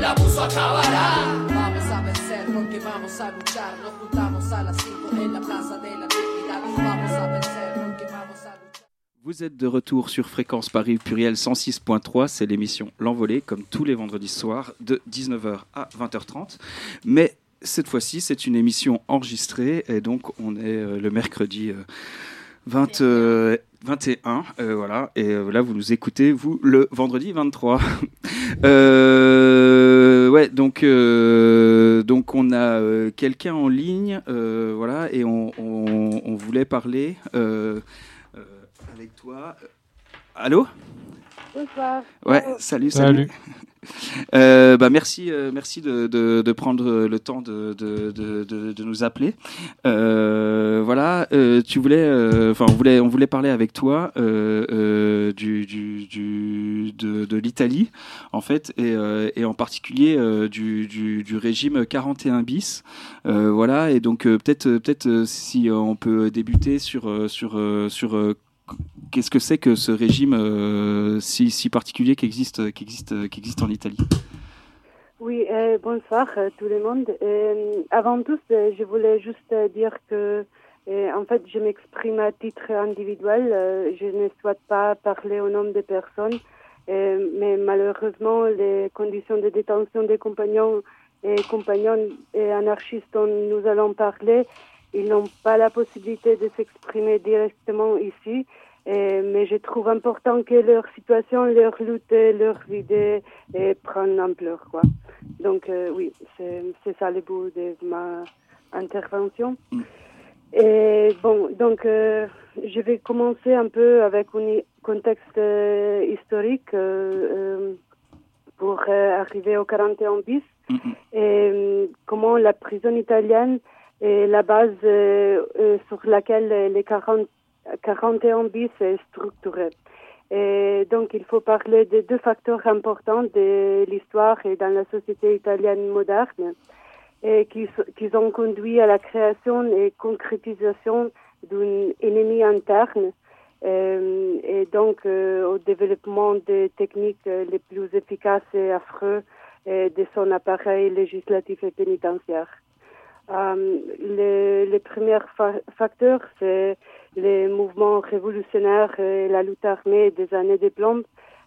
el abuso acabará. Vamos a vencer porque vamos a luchar. Nos juntamos a las 5 en la plaza de la dignidad. Vamos a vencer porque vamos a luchar. Vous êtes de retour sur Fréquence Paris Pluriel 106.3, c'est l'émission L'Envolée, comme tous les vendredis soirs, de 19h à 20h30. Mais cette fois-ci, c'est une émission enregistrée, et donc on est euh, le mercredi euh, 20, euh, 21, euh, voilà, et euh, là vous nous écoutez, vous, le vendredi 23. Euh, ouais, donc, euh, donc on a euh, quelqu'un en ligne, euh, voilà, et on, on- on voulait parler euh, euh, avec toi. Allô? Bonsoir. Ouais, Oh, salut, salut. Euh, bah merci, euh, merci de, de, de prendre le temps de, de, de, nous appeler. Euh, voilà, euh, tu voulais, euh, enfin, on voulait, on voulait parler avec toi euh, du, du, du, de, l'Italie, en fait, et, et en particulier du, du, régime 41 bis. Voilà, et donc peut-être, peut-être si on peut débuter sur, sur, sur qu'est-ce que c'est que ce régime euh, si, particulier qui existe, qui, existe, qui existe en Italie? Oui, euh, bonsoir euh, tout le monde. Euh, avant tout, je voulais juste dire que, en fait, je m'exprime à titre individuel. je ne souhaite pas parler au nom des personnes, mais malheureusement, les conditions de détention des compagnons et compagnons et anarchistes dont nous allons parler, ils n'ont pas la possibilité de s'exprimer directement ici. Euh, mais je trouve important que leur situation, leur lutte, leur euh, prennent ampleur. Quoi. Donc euh, oui, c'est ça le bout de ma intervention. Et bon, donc euh, je vais commencer un peu avec un contexte euh, historique euh, euh, pour euh, arriver au 41 bis et euh, comment la prison italienne est la base euh, euh, sur laquelle les 40, 41 bis est structuré. Et donc, il faut parler de deux facteurs importants de l'histoire et dans la société italienne moderne et qui, ont conduit à la création et concrétisation d'un ennemi interne euh, et donc euh, au développement des techniques euh, les plus efficaces et affreux de son appareil législatif et pénitentiaire. Euh, le, le premier fa- facteur, c'est les mouvements révolutionnaires et la lutte armée des années de plomb.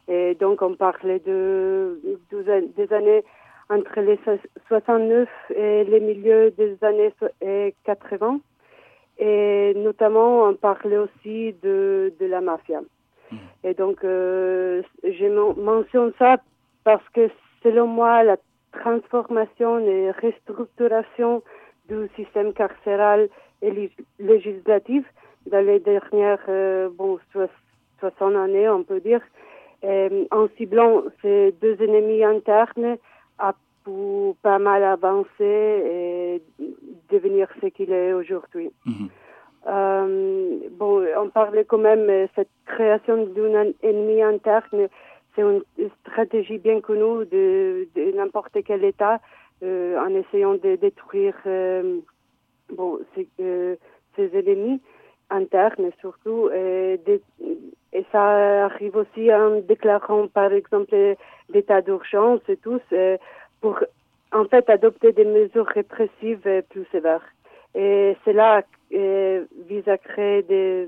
Et donc, on parlait de, an- des années entre les so- 69 et les milieux des années so- et 80. Et notamment, on parlait aussi de, de la mafia. Et donc, euh, je men- mentionne ça parce que selon moi, la transformation et restructuration du système carcéral et lég- législatif dans les dernières euh, bon, soix- 60 années, on peut dire, euh, en ciblant ces deux ennemis internes, a pu pas mal avancer et devenir ce qu'il est aujourd'hui. Euh, bon, on parlait quand même euh, cette création d'un en- ennemi interne, c'est une stratégie bien connue de, de n'importe quel État euh, en essayant de détruire euh, bon, ces, euh, ennemis internes surtout. Et, ça arrive aussi en déclarant par exemple l'état d'urgence et tout, pour en fait adopter des mesures répressives plus sévères. Et cela vise à créer des,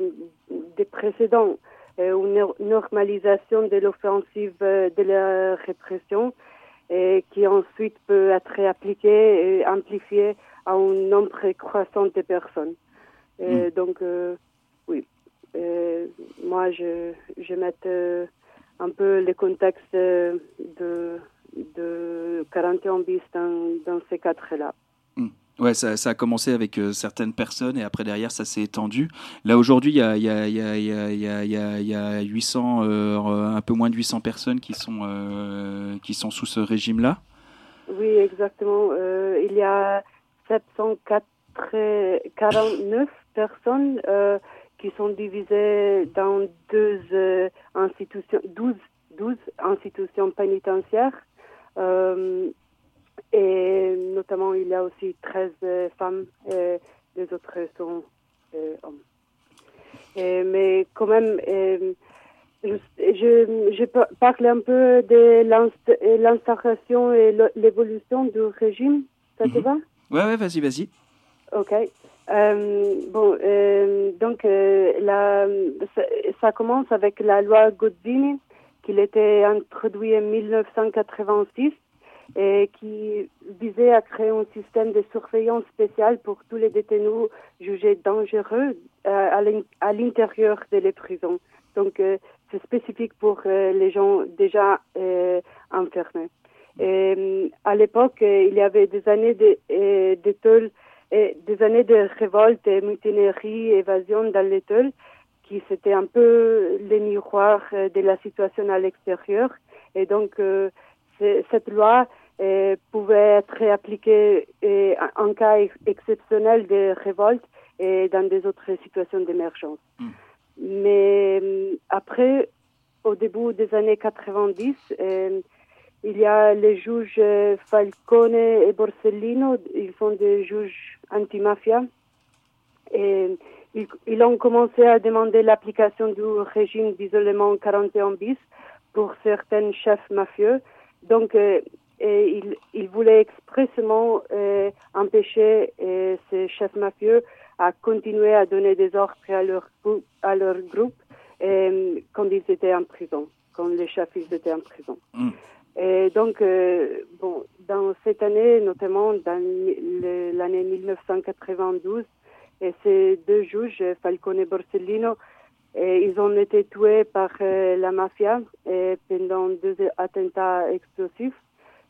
des précédents, une nor- normalisation de l'offensive de la répression et qui ensuite peut être appliquée et amplifiée à un nombre croissant de personnes. Et Donc, euh, oui, moi, je, je mets euh, un peu le contexte de, de 41 bis dans, dans ces cadres-là. Ouais, ça, a commencé avec euh, certaines personnes et après derrière ça s'est étendu. Là aujourd'hui, il y a, y, a, il y, a, il y, a, il y, a, il y a- il y a 800, un peu moins de 800 personnes qui sont, euh, qui sont sous ce régime-là. Oui, exactement. Euh, il y a 749 personnes qui sont divisées dans deux institutions, 12, 12 institutions pénitentiaires. Euh, et notamment, il y a aussi 13 euh, femmes et les autres sont euh, hommes. Et- mais quand même, euh, je, je, je pa- parle un peu de l'inst- euh, l'instauration et l'évolution du régime. Ça te va? Ouais, ouais, vas-y, vas-y. Ok. Euh, bon, euh, donc euh, la, ça, ça commence avec la loi Gozzini, qui était introduite en 1986 et qui visait à créer un système de surveillance spéciale pour tous les détenus jugés dangereux euh, à l'in- à l'intérieur de les prisons. Donc, euh, c'est spécifique pour euh, les gens déjà enfermés. Et, à l'époque, il y avait des années de, de des années de révolte, et mutinerie, évasion dans les tôles, qui c'était un peu le miroir euh, de la situation à l'extérieur. Et donc, cette loi euh, pouvait être appliquée euh, en cas ex- exceptionnel de révolte et dans des autres situations d'émergence. Mais euh, après, au début des années 90, euh, il y a les juges Falcone et Borsellino, ils sont des juges anti-mafia. Et ils, ils ont commencé à demander l'application du régime d'isolement 41 bis pour certains chefs mafieux. Donc, euh, et ils voulaient expressément euh, empêcher euh, ces chefs mafieux à continuer à donner des ordres à leur, grou- à leur groupe euh, quand ils étaient en prison, quand les chefs ils étaient en prison. Et donc, bon, dans cette année, notamment dans l'année 1992, et ces deux juges, Falcone et Borsellino, ils ont été tués par euh, la mafia pendant deux attentats explosifs,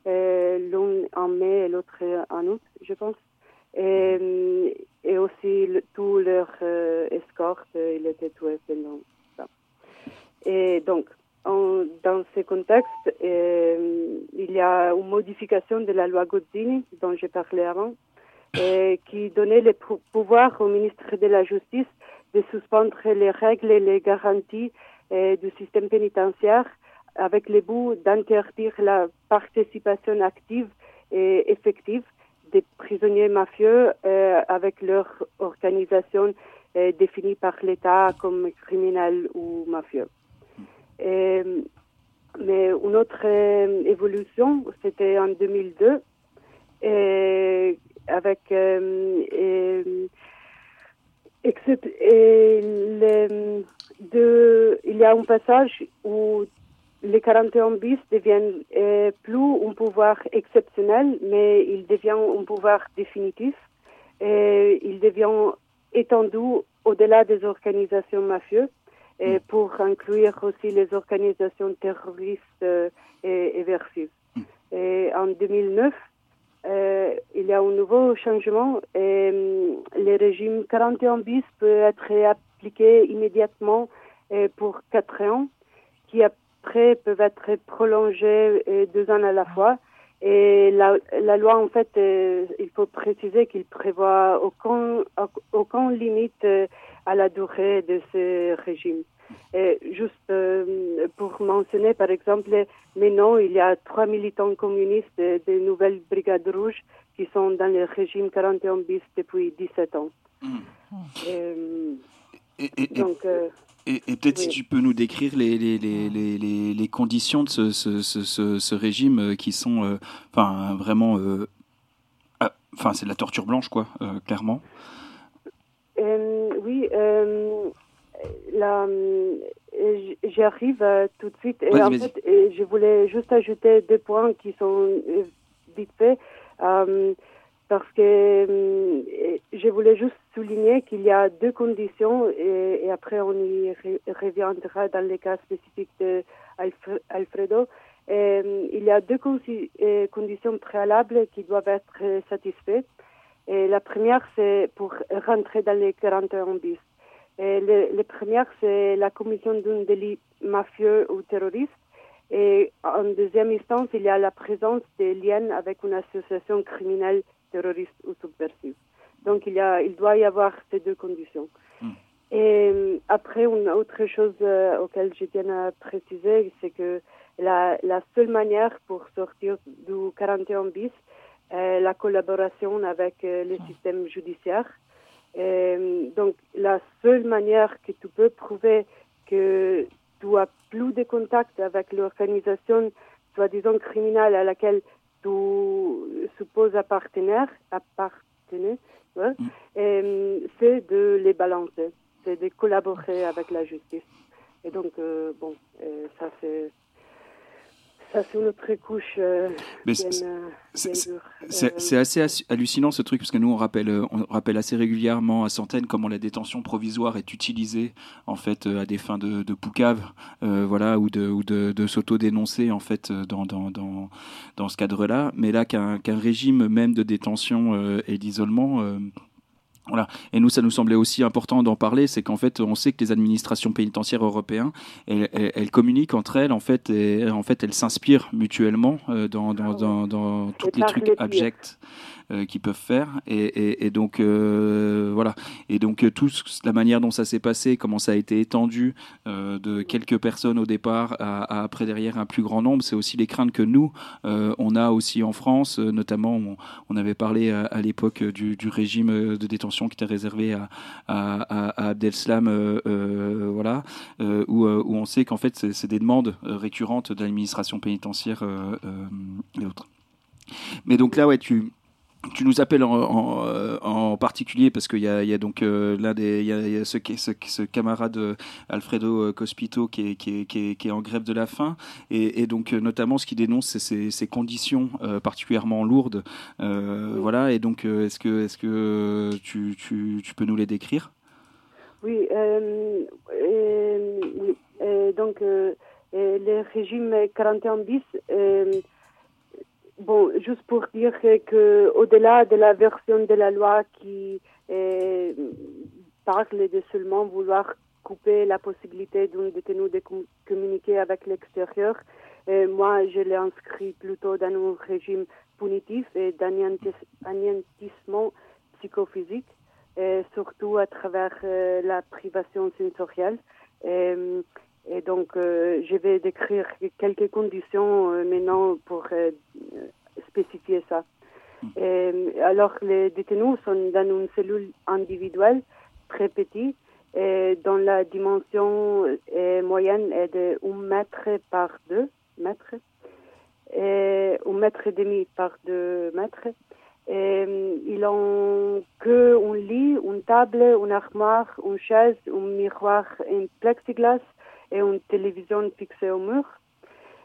euh, l'un en mai et l'autre en août, je pense. Et, euh, aussi le- tout leur euh, escorte, euh, il était tué pendant ça. Et donc, dans ce contexte, il y a une modification de la loi Gozzini, dont j'ai parlé avant, qui donnait le pou- pouvoir au ministre de la Justice de suspendre les règles et les garanties euh, du système pénitentiaire avec le but d'interdire la participation active et effective des prisonniers mafieux euh, avec leur organisation euh, définie par l'État comme criminel ou mafieux. Mais une autre évolution, c'était en 2002, et avec euh, et, except- et le- de- il y a un passage où les 41 bis deviennent euh, plus un pouvoir exceptionnel, mais il devient un pouvoir définitif. Et il devient étendu au-delà des organisations mafieuses et pour inclure aussi les organisations terroristes euh, et, et versives. Et en 2009, euh, il y a un nouveau changement et le régime 41 bis peut être appliqué immédiatement euh, pour quatre ans, qui après peuvent être prolongés euh, deux ans à la fois. Et la, la loi, en fait, il faut préciser qu'il prévoit aucun, aucun limite à la durée de ce régime. Et juste euh, pour mentionner, par exemple, maintenant, il y a trois militants communistes de, de Nouvelles Brigades Rouges qui sont dans le régime 41 bis depuis 17 ans. Euh, Et, et- et- donc, euh, et- et peut-être si tu peux nous décrire les, les, les, les, les, les conditions de ce, ce, ce, ce, ce régime qui sont euh, enfin, vraiment. euh, ah, Enfin, c'est de la torture blanche, quoi, euh, clairement. Euh, oui, euh, là, euh, j'arrive euh, tout de suite. Et en fait, je voulais juste ajouter deux points qui sont vite faits. euh, parce que je voulais juste souligner qu'il y a deux conditions et, et après on y re- reviendra dans les cas spécifiques de Alfre- Alfredo. Il y a deux conditions préalables qui doivent être satisfaites. Et la première, c'est pour rentrer dans les 41 bis. Et le, le première, c'est la commission d'un délit mafieux ou terroriste. Et en deuxième instance, il y a la présence des liens avec une association criminelle, terroriste ou subversive. Donc, il, y a, il doit y avoir ces deux conditions. Et euh, après, une autre chose euh, auquel je tiens à préciser, c'est que la, la seule manière pour sortir du 41 bis, est la collaboration avec euh, le système judiciaire. Euh, donc, la seule manière que tu peux prouver que tu as plus de contact avec l'organisation, soi-disant criminelle à laquelle tu supposes appartenir, appartenir ouais, euh, c'est de les balancer, c'est de collaborer avec la justice. Et donc, euh, bon, ça c'est ça c'est une autre couche euh, Mais bien, c'est- assez hallucinant ce truc parce que nous on rappelle, euh, on rappelle assez régulièrement à Centaines comment la détention provisoire est utilisée en fait euh, à des fins de, de poucave, euh, voilà, ou de, ou de, de s'auto-dénoncer en fait dans, dans, dans, dans ce cadre-là. Mais là qu'un qu'un régime même de détention euh, et d'isolement. Voilà. Et nous, ça nous semblait aussi important d'en parler, c'est qu'en fait, on sait que les administrations pénitentiaires européennes, elles, communiquent entre elles, en fait, et en fait, elles s'inspirent mutuellement euh, dans, dans, dans, dans tous les trucs abjects qu'ils peuvent faire. Et, donc, euh, voilà. Et donc, euh, la manière dont ça s'est passé, comment ça a été étendu euh, de quelques personnes au départ à, après derrière un plus grand nombre, c'est aussi les craintes que nous, euh, on a aussi en France, euh, notamment, on, avait parlé à, l'époque euh, du, régime euh, de détention qui était réservé à, à, euh, euh, voilà, euh, où, euh, on sait qu'en fait, c'est des demandes euh, récurrentes de l'administration pénitentiaire euh, euh, et autres. Mais donc là, ouais, tu, tu nous appelles en, particulier parce qu'il y a, donc euh, l'un des, y a, ce, camarade Alfredo Cospito qui est, en grève de la faim. Et, donc euh, notamment ce qu'il dénonce c'est ces, conditions euh, particulièrement lourdes, voilà. Et donc est-ce que, est-ce que tu, peux nous les décrire? Oui, donc le régime 41 bis, bon, juste pour dire que, au-delà de la version de la loi qui euh, parle de seulement vouloir couper la possibilité d'un détenu de com- communiquer avec l'extérieur, euh, moi je l'ai inscrit plutôt dans un régime punitif et d'anéantis- anéantissement psychophysique et surtout à travers la privation sensorielle. Et donc, euh, je vais décrire quelques conditions euh, maintenant pour euh, spécifier ça. Euh, alors, les détenus sont dans une cellule individuelle très petite, et dont la dimension moyenne est de 1 mètre par 2 mètres, et 1 mètre et demi par 2 mètres. Et, ils ont que un lit, une table, une armoire, une chaise, un miroir, un plexiglas et une télévision fixée au mur.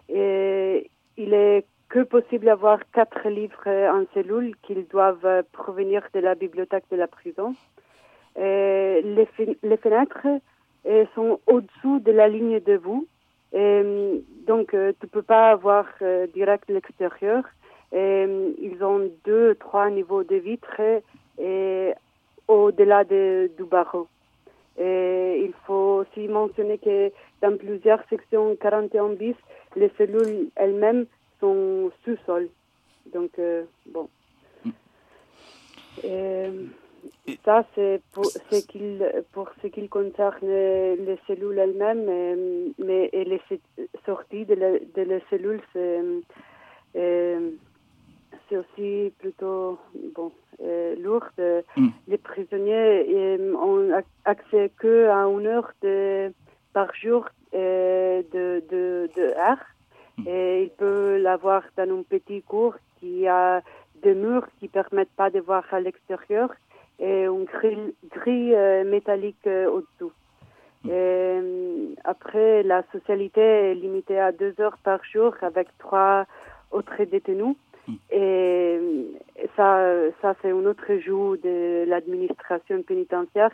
Il est que possible d'avoir quatre livres en cellule qu'ils doivent provenir de la bibliothèque de la prison. Les, fen- les fenêtres sont au-dessous de la ligne de vue Et, donc, euh, tu peux pas avoir euh, direct l'extérieur. Et, ils ont deux, trois niveaux de vitres au-delà de, du barreau. Et il faut aussi mentionner que dans plusieurs sections 41 bis, les cellules elles-mêmes sont sous-sol. Donc, euh, bon. Et ça, c'est pour ce qu'il pour ce qui concerne les cellules elles-mêmes, mais et les sorties de, la, de les cellules, c'est euh, c'est aussi plutôt bon euh, lourd. Mm. Les prisonniers euh, ont accès que à une heure de, par jour euh, de, de, de air mm. et ils peuvent l'avoir dans un petit cours qui a des murs qui permettent pas de voir à l'extérieur et une grille, grille euh, métallique euh, au-dessous. Mm. Après, la socialité est limitée à deux heures par jour avec trois autres détenus. Et ça, ça c'est un autre jour de l'administration pénitentiaire.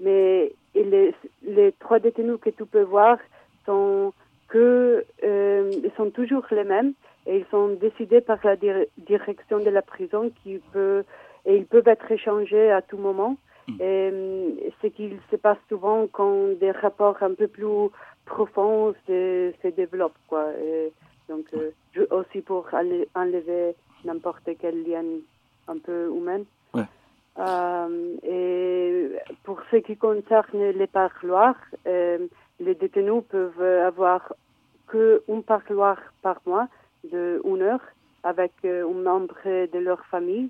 Mais les, les trois détenus que tu peux voir sont que euh, sont toujours les mêmes et ils sont décidés par la direction de la prison qui peut et ils peuvent être échangés à tout moment. Hmm. Et ce qu'il se passe souvent quand des rapports un peu plus profonds se, se développent, quoi. Et donc, euh, aussi pour enlever n'importe quel lien un peu humain. Euh, et pour ce qui concerne les parloirs, euh, les détenus peuvent avoir que un parloir par mois de une heure avec un membre de leur famille.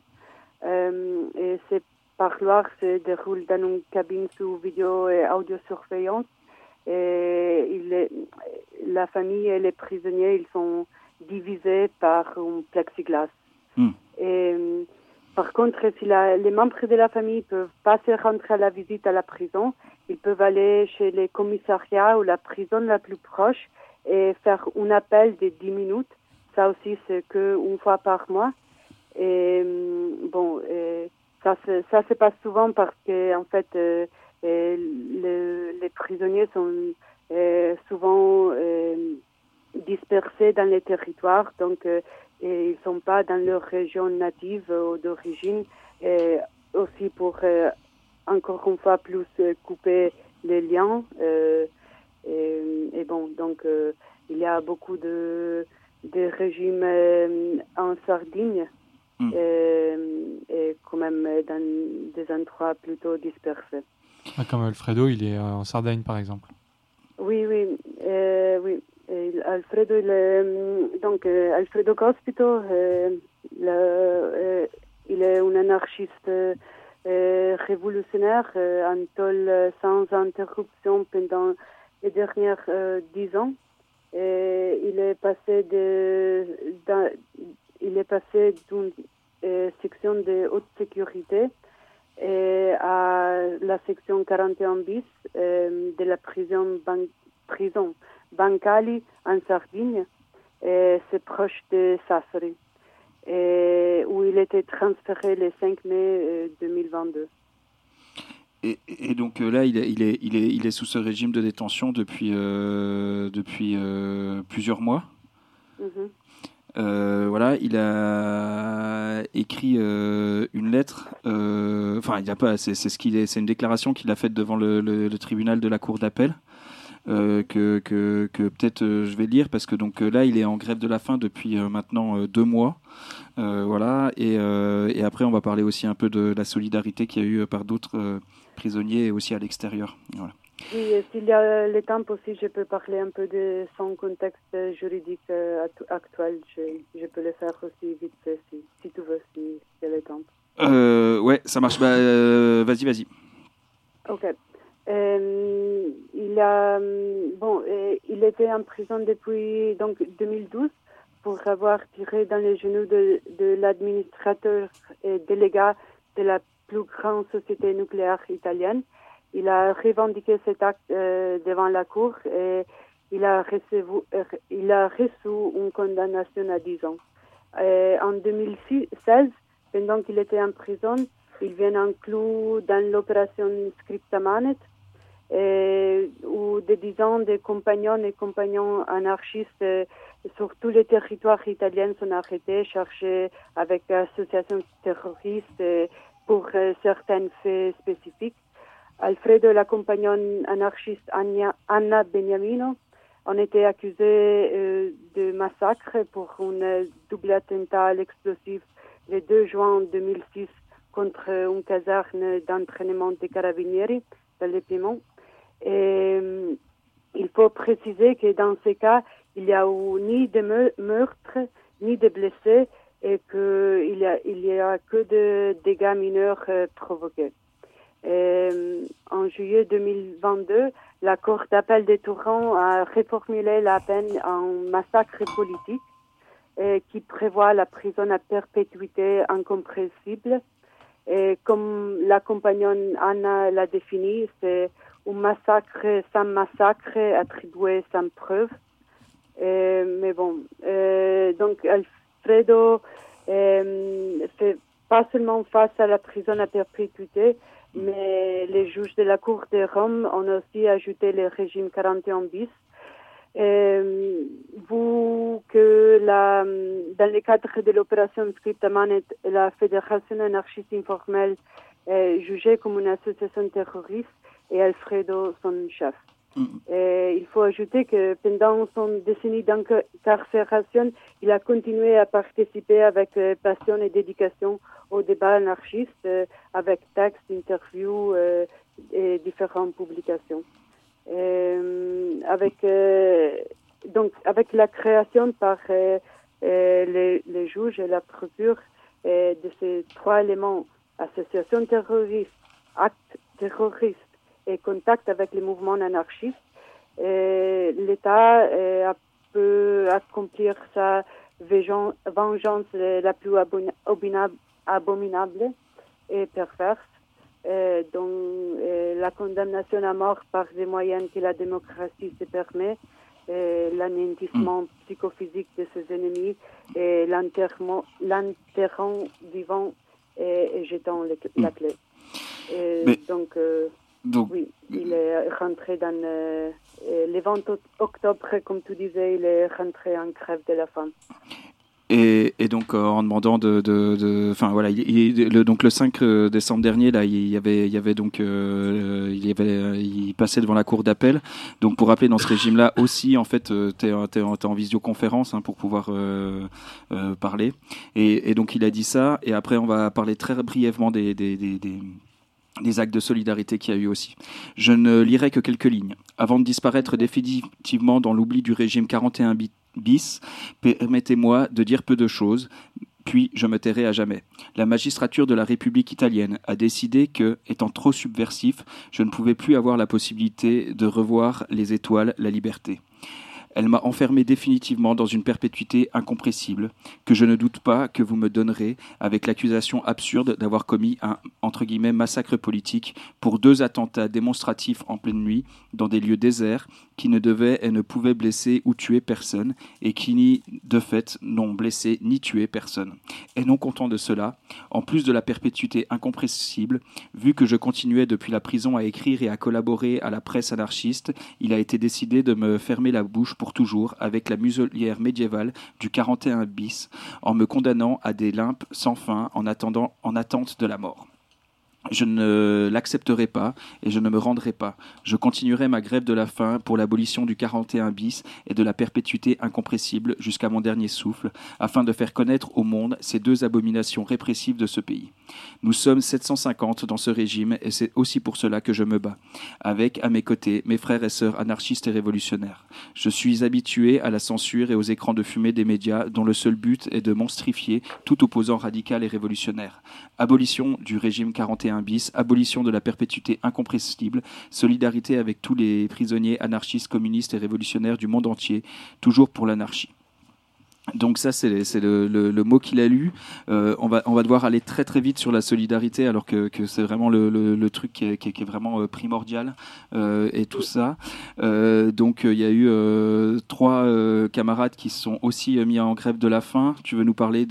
et ces parloirs se déroulent dans une cabine sous vidéo et audiosurveillance et il la famille et les prisonniers, ils sont divisés par un plexiglas. Hmm. Et, par contre, si les membres de la famille peuvent pas se rentrer à la visite à la prison, ils peuvent aller chez les commissariats ou la prison la plus proche et faire un appel de 10 minutes. Ça aussi, c'est qu'une fois par mois. Et bon, ça, ça se passe souvent parce que, en fait, les prisonniers sont euh, souvent euh, dispersés dans les territoires, donc euh, et ils sont pas dans leur région native ou d'origine, et aussi pour encore une fois plus couper les liens. Et, et, bon, donc il y a beaucoup de, de régimes en Sardaigne. Hmm. Et, et, quand même dans des endroits plutôt dispersés. Ah, comme Alfredo, il est en Sardaigne par exemple. Oui, oui, euh, oui. Alfredo, il mm, donc euh, Alfredo Cospito, euh, il est un anarchiste révolutionnaire, en tôle sans interruption pendant les dernières dix ans. Il est passé de, il est passé d'une section de haute sécurité à la section 41 bis euh, de la prison, ban prison Bancali en Sardaigne, c'est proche de Sassari, où il était transféré le 5 mai 2022. Euh, et, et, donc euh, là, il est, il, est, il, est, il est sous ce régime de détention depuis, depuis plusieurs mois? Mm-hmm. Euh, voilà, il a écrit euh, une lettre. Euh, enfin, il a pas. C'est ce qu'il est. C'est une déclaration qu'il a faite devant le, tribunal de la cour d'appel. que, que, peut-être je vais lire parce que donc là il est en grève de la faim depuis maintenant deux mois voilà et, après on va parler aussi un peu de la solidarité qu'il y a eu par d'autres prisonniers et aussi à l'extérieur. Oui, s'il y a le temps aussi, je peux parler un peu de son contexte juridique euh, actuel. Je, peux le faire aussi vite fait, si, si tu veux, si y a le temps. Euh, ouais, ça marche. Bah, euh, vas-y, vas-y. Ok. Euh, il a bon, il était en prison depuis donc 2012 pour avoir tiré dans les genoux de, de l'administrateur et délégat de la plus grande société nucléaire italienne il a revendiqué cet acte euh, devant la Cour et il a, reçu, euh, il a reçu une condamnation à 10 ans. en 2016, pendant qu'il était en prison, il vient inclus dans l'opération Scriptamanet et où des dizaines de compagnons et compagnons anarchistes euh, sur tous les territoires italiens sont arrêtés, cherchés avec associations terroristes euh, pour euh, certains faits spécifiques. Alfredo et la compagnonne anarchiste Anna, Beniamino ont été accusés euh, de massacre pour un double attentat à l'explosif le 2 juin 2006 contre une caserne d'entraînement des carabinieri dans le Piémont. Et euh, il faut préciser que dans ces cas, il n'y a eu ni de me- meurtres, ni de blessés, et qu'il n'y a, a que de dégâts mineurs euh, provoqués. Euh, en juillet 2022, la Cour d'appel de Touran a reformulé la peine en massacre politique euh, qui prévoit la prison à perpétuité incompressible. Et comme la compagnonne Anna l'a défini, c'est un massacre sans massacre attribué sans preuve. Euh, mais bon, donc Alfredo fait pas seulement face à la prison à perpétuité, mais les juges de la Cour de Rome ont aussi ajouté le régime 41 bis. Euh, vous que la, dans le cadre de l'opération Scriptamanet, la Fédération anarchiste informelle est jugée comme une association terroriste et Alfredo son chef. Il faut ajouter que pendant son décennie d'incarcération, il a continué à participer avec euh, passion et dédication au débat anarchiste euh, avec textes, interviews euh, et différentes publications. Avec, donc, avec la création par les, les juges et la procure de ces trois éléments, association terroriste, acte terroriste et contact avec les mouvements anarchistes, l'État euh, peut accomplir sa vengeance euh, la plus abominable, et perverse, dont euh, la condamnation à mort par des moyens que la démocratie se permet, l'anéantissement psychophysique de ses ennemis et l'enterrant vivant et, et jetant la clé. Et Mais- donc, euh, Donc- oui, il est rentré dans euh, euh, le 20 oct- octobre, comme tu disais, il est rentré en crève de la faim. Et, et donc euh, en demandant de, de, de- enfin voilà, il, il- le, donc le 5 décembre dernier là, il y avait, il y avait donc, euh, il y avait, il passait devant la cour d'appel. Donc pour rappeler dans ce régime-là aussi, en fait, euh, t'es, en- t'es en visioconférence hein, pour pouvoir euh, euh, parler. Et, et donc il a dit ça. Et après on va parler très brièvement des, des, des, des des actes de solidarité qu'il y a eu aussi. Je ne lirai que quelques lignes. Avant de disparaître définitivement dans l'oubli du régime 41 bi- bis, permettez-moi de dire peu de choses, puis je me tairai à jamais. La magistrature de la République italienne a décidé que, étant trop subversif, je ne pouvais plus avoir la possibilité de revoir les étoiles, la liberté. Elle m'a enfermé définitivement dans une perpétuité incompressible, que je ne doute pas que vous me donnerez avec l'accusation absurde d'avoir commis un entre guillemets massacre politique pour deux attentats démonstratifs en pleine nuit dans des lieux déserts qui ne devaient et ne pouvaient blesser ou tuer personne et qui ni de fait n'ont blessé ni tué personne. Et non content de cela, en plus de la perpétuité incompressible, vu que je continuais depuis la prison à écrire et à collaborer à la presse anarchiste, il a été décidé de me fermer la bouche toujours avec la muselière médiévale du 41 bis en me condamnant à des limpes sans fin en attendant en attente de la mort. Je ne l'accepterai pas et je ne me rendrai pas. Je continuerai ma grève de la faim pour l'abolition du 41 bis et de la perpétuité incompressible jusqu'à mon dernier souffle, afin de faire connaître au monde ces deux abominations répressives de ce pays. Nous sommes 750 dans ce régime et c'est aussi pour cela que je me bats, avec à mes côtés mes frères et sœurs anarchistes et révolutionnaires. Je suis habitué à la censure et aux écrans de fumée des médias dont le seul but est de monstrifier tout opposant radical et révolutionnaire. Abolition du régime 41 abolition de la perpétuité incompressible, solidarité avec tous les prisonniers anarchistes, communistes et révolutionnaires du monde entier, toujours pour l'anarchie. Donc ça, c'est le, mot qu'il a lu. Euh, on, va, devoir aller très très vite sur la solidarité, alors que, c'est vraiment le, truc qui est, vraiment euh, primordial euh, et tout ça. Donc il y a eu trois camarades qui se sont aussi mis en grève de la faim. Tu veux nous parler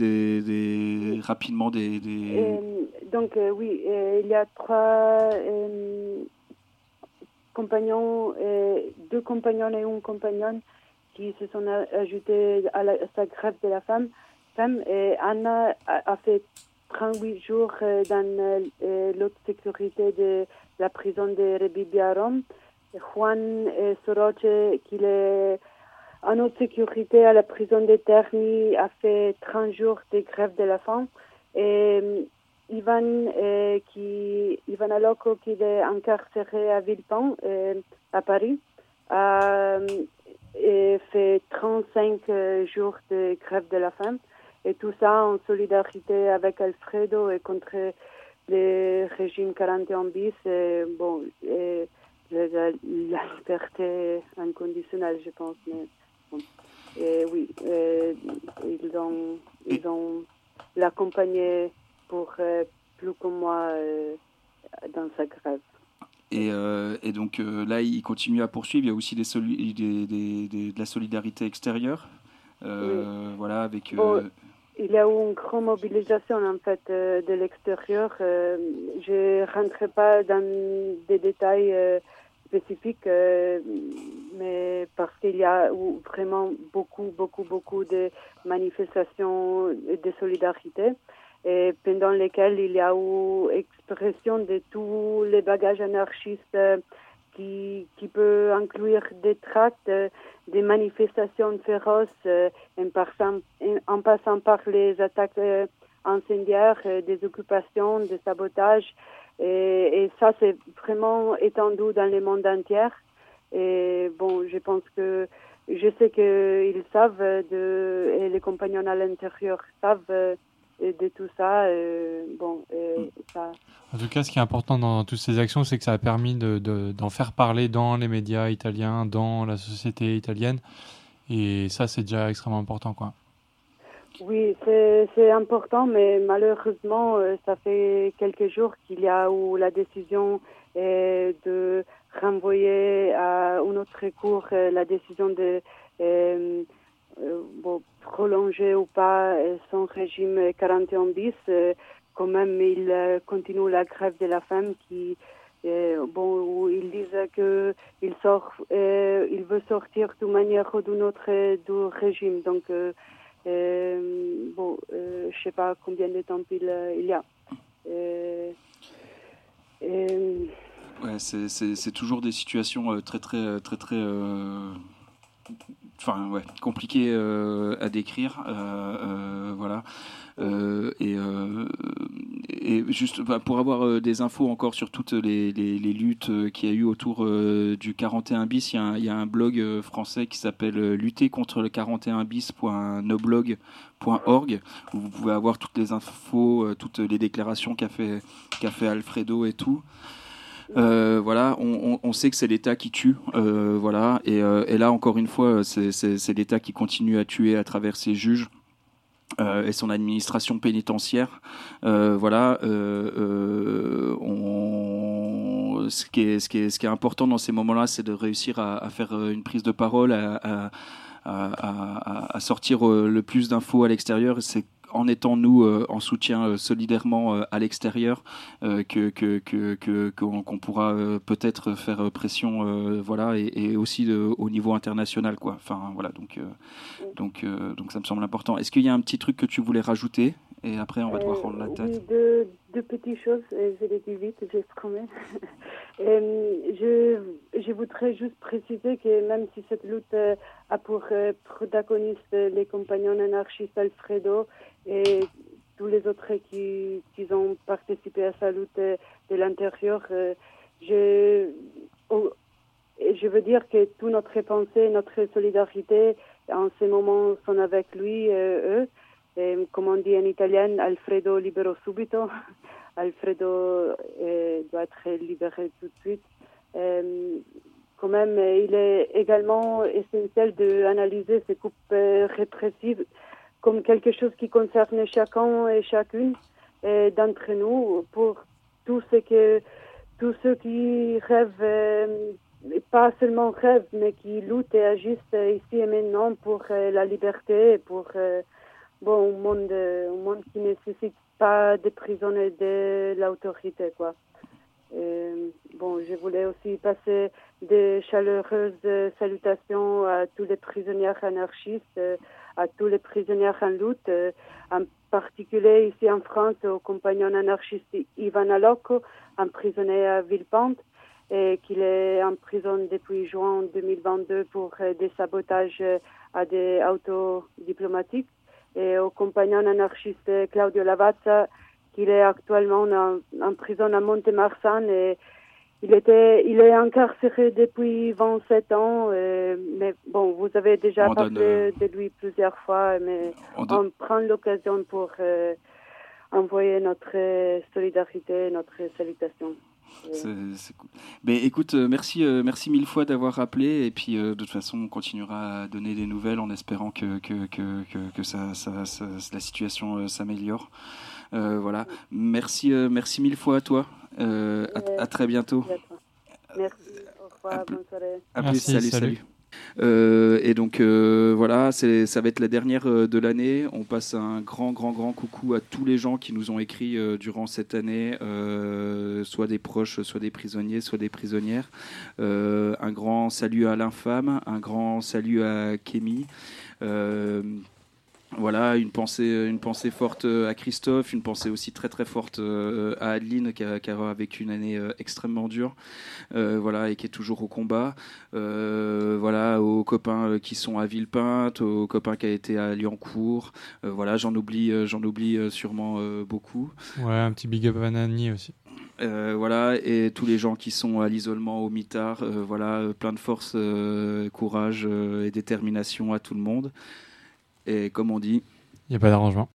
rapidement des... des- donc, oui, il y a trois, compagnons, deux compagnons et une compagnonne qui se sont ajoutés à, la, sa grève de la femme. femme Anna a, fait 38 jours euh, dans euh, l'autre sécurité de la prison de Rebibia à Rome. Juan euh, Soroche, qui est en haute sécurité à la prison de Terni, a fait 30 jours de grève de la faim. Et Ivan, qui, Ivan Aloco, qui est incarcéré à Villepin, à Paris, a et fait 35 euh, jours de grève de la faim. Et tout ça en solidarité avec Alfredo et contre le régime 41 bis. Et, bon, la, liberté inconditionnelle, je pense. Et oui, ils ont, ils ont l'accompagné pour euh, plus que moi euh, dans sa grève. Et, euh, et donc euh, là, il continue à poursuivre. Il y a aussi des soli- des- des- des- de la solidarité extérieure. Euh, Voilà, avec. Bon, il y a eu une grande mobilisation en fait de l'extérieur. Je ne rentrerai pas dans des détails spécifiques, mais parce qu'il y a eu vraiment beaucoup, beaucoup, beaucoup de manifestations de solidarité et pendant lesquelles il y a eu expression de tous les bagages anarchistes euh, qui, qui peut inclure des tracts, euh, des manifestations féroces euh, en, passant, en passant par les attaques incendiaires, des occupations, des sabotages. Et, et ça, c'est vraiment étendu dans le monde entier. Et bon, je pense que je sais qu'ils savent de, et les compagnons à l'intérieur savent de tout ça. euh, bon, et ça, En tout cas, ce qui est important dans toutes ces actions, c'est que ça a permis de- de- d'en faire parler dans les médias italiens, dans la société italienne. Et ça, c'est déjà extrêmement important. Quoi. Oui, c'est important, mais malheureusement, euh, ça fait quelques jours qu'il y a eu la décision euh, de renvoyer à un autre cours euh, la décision de euh, bon, prolonger ou pas euh, son régime 41 bis. Euh, quand même, il euh, continue la grève de la femme qui euh, bon, où ils disent que il sort, euh, il veut sortir d'une manière ou d'une autre euh, du régime. Donc, euh, euh, bon, euh, je sais pas combien de temps il, euh, il y a. Euh, euh, c'est- toujours des situations euh, très très très très euh, enfin ouais compliquées euh, à décrire euh, euh, voilà. Et, juste bah, pour avoir des infos encore sur toutes les, luttes qu'il y a eu autour du 41 bis il y, a un- blog français qui s'appelle lutter contre le 41 bis.noblog.org où vous pouvez avoir toutes les infos toutes les déclarations qu'a fait qu'a fait Alfredo et tout euh, voilà, on, sait que c'est l'État qui tue, euh, voilà, et, euh, et là encore une fois, c'est- l'État qui continue à tuer à travers ses juges. et son administration pénitentiaire, voilà. ce, qui est, important dans ces moments-là, c'est de réussir à, faire une prise de parole, à, à- sortir le plus d'infos à l'extérieur. C'est en étant nous euh, en soutien euh, solidairement euh, à l'extérieur euh, que que- qu'on qu'on pourra peut-être faire pression voilà et, et aussi de- au niveau international quoi. Enfin voilà donc donc donc ça me semble important. Est-ce qu'il y a un petit truc que tu voulais rajouter? Et après on va devoir rendre la Oui, tête deux, petites choses, et je les dis vite, je promets. Euh, je, je voudrais juste préciser que même si cette lutte euh, a pour euh, protagonistes les compagnons anarchistes Alfredo et tous les autres qui, qui ont participé à sa lutte euh, de l'intérieur, euh, je, je veux dire que toute notre pensée, notre solidarité en ce moment sont avec lui, euh, eux. Comme on dit en italien, Alfredo libero subito. Alfredo euh, doit être libéré tout de suite. Euh, quand même, il est également essentiel d'analyser ces coupes euh, répressives comme quelque chose qui concerne chacun et chacune d'entre nous pour tous ceux qui rêvent, pas seulement rêvent, mais qui luttent et agissent ici et maintenant pour la liberté, et pour un monde, qui nécessite pas de prison et de l'autorité, quoi. bon, je voulais aussi passer de chaleureuses salutations à tous les prisonniers anarchistes, à tous les prisonniers en lutte, en particulier ici en France au compagnon anarchiste Ivan Aloko, emprisonné à Villepinte, et qu'il est en prison depuis juin 2022 pour des sabotages à des autos diplomatiques, et au compagnon anarchiste Claudio Lavazza, qu'il est actuellement en, prison à Montemarsan et il était, il est incarcéré depuis 27 ans, euh, mais bon, vous avez déjà parlé euh, de lui plusieurs fois, mais on, prend l'occasion pour euh, envoyer notre solidarité, notre salutation. C'est cool. Mais écoute, merci, merci mille fois d'avoir rappelé. Et puis, de toute façon, on continuera à donner des nouvelles en espérant que, que, que, que, ça, ça, la situation s'améliore. voilà. Merci, merci mille fois à toi. Euh, à, très bientôt. Merci. Au revoir. bonne soirée. À plus. salut. salut. Euh, et donc euh, voilà, ça va être la dernière de l'année. On passe un grand, grand, grand coucou à tous les gens qui nous ont écrit durant cette année, soit des proches, soit des prisonniers, soit des prisonnières. un grand salut à l'infâme, un grand salut à Kémy. Voilà, une pensée, une pensée forte euh, à Christophe, une pensée aussi très très forte euh, à Adeline qui a, qui a vécu une année euh, extrêmement dure, voilà, et qui est toujours au combat. voilà, aux copains qui sont à Villepinte, aux copains qui a été à Liancourt. voilà, j'en oublie, j'en oublie sûrement beaucoup. Ouais, un petit big up à Nani aussi. voilà, et tous les gens qui sont à l'isolement, au mitard, voilà, plein de force, courage et détermination à tout le monde. Et comme on dit, il n'y a pas d'arrangement.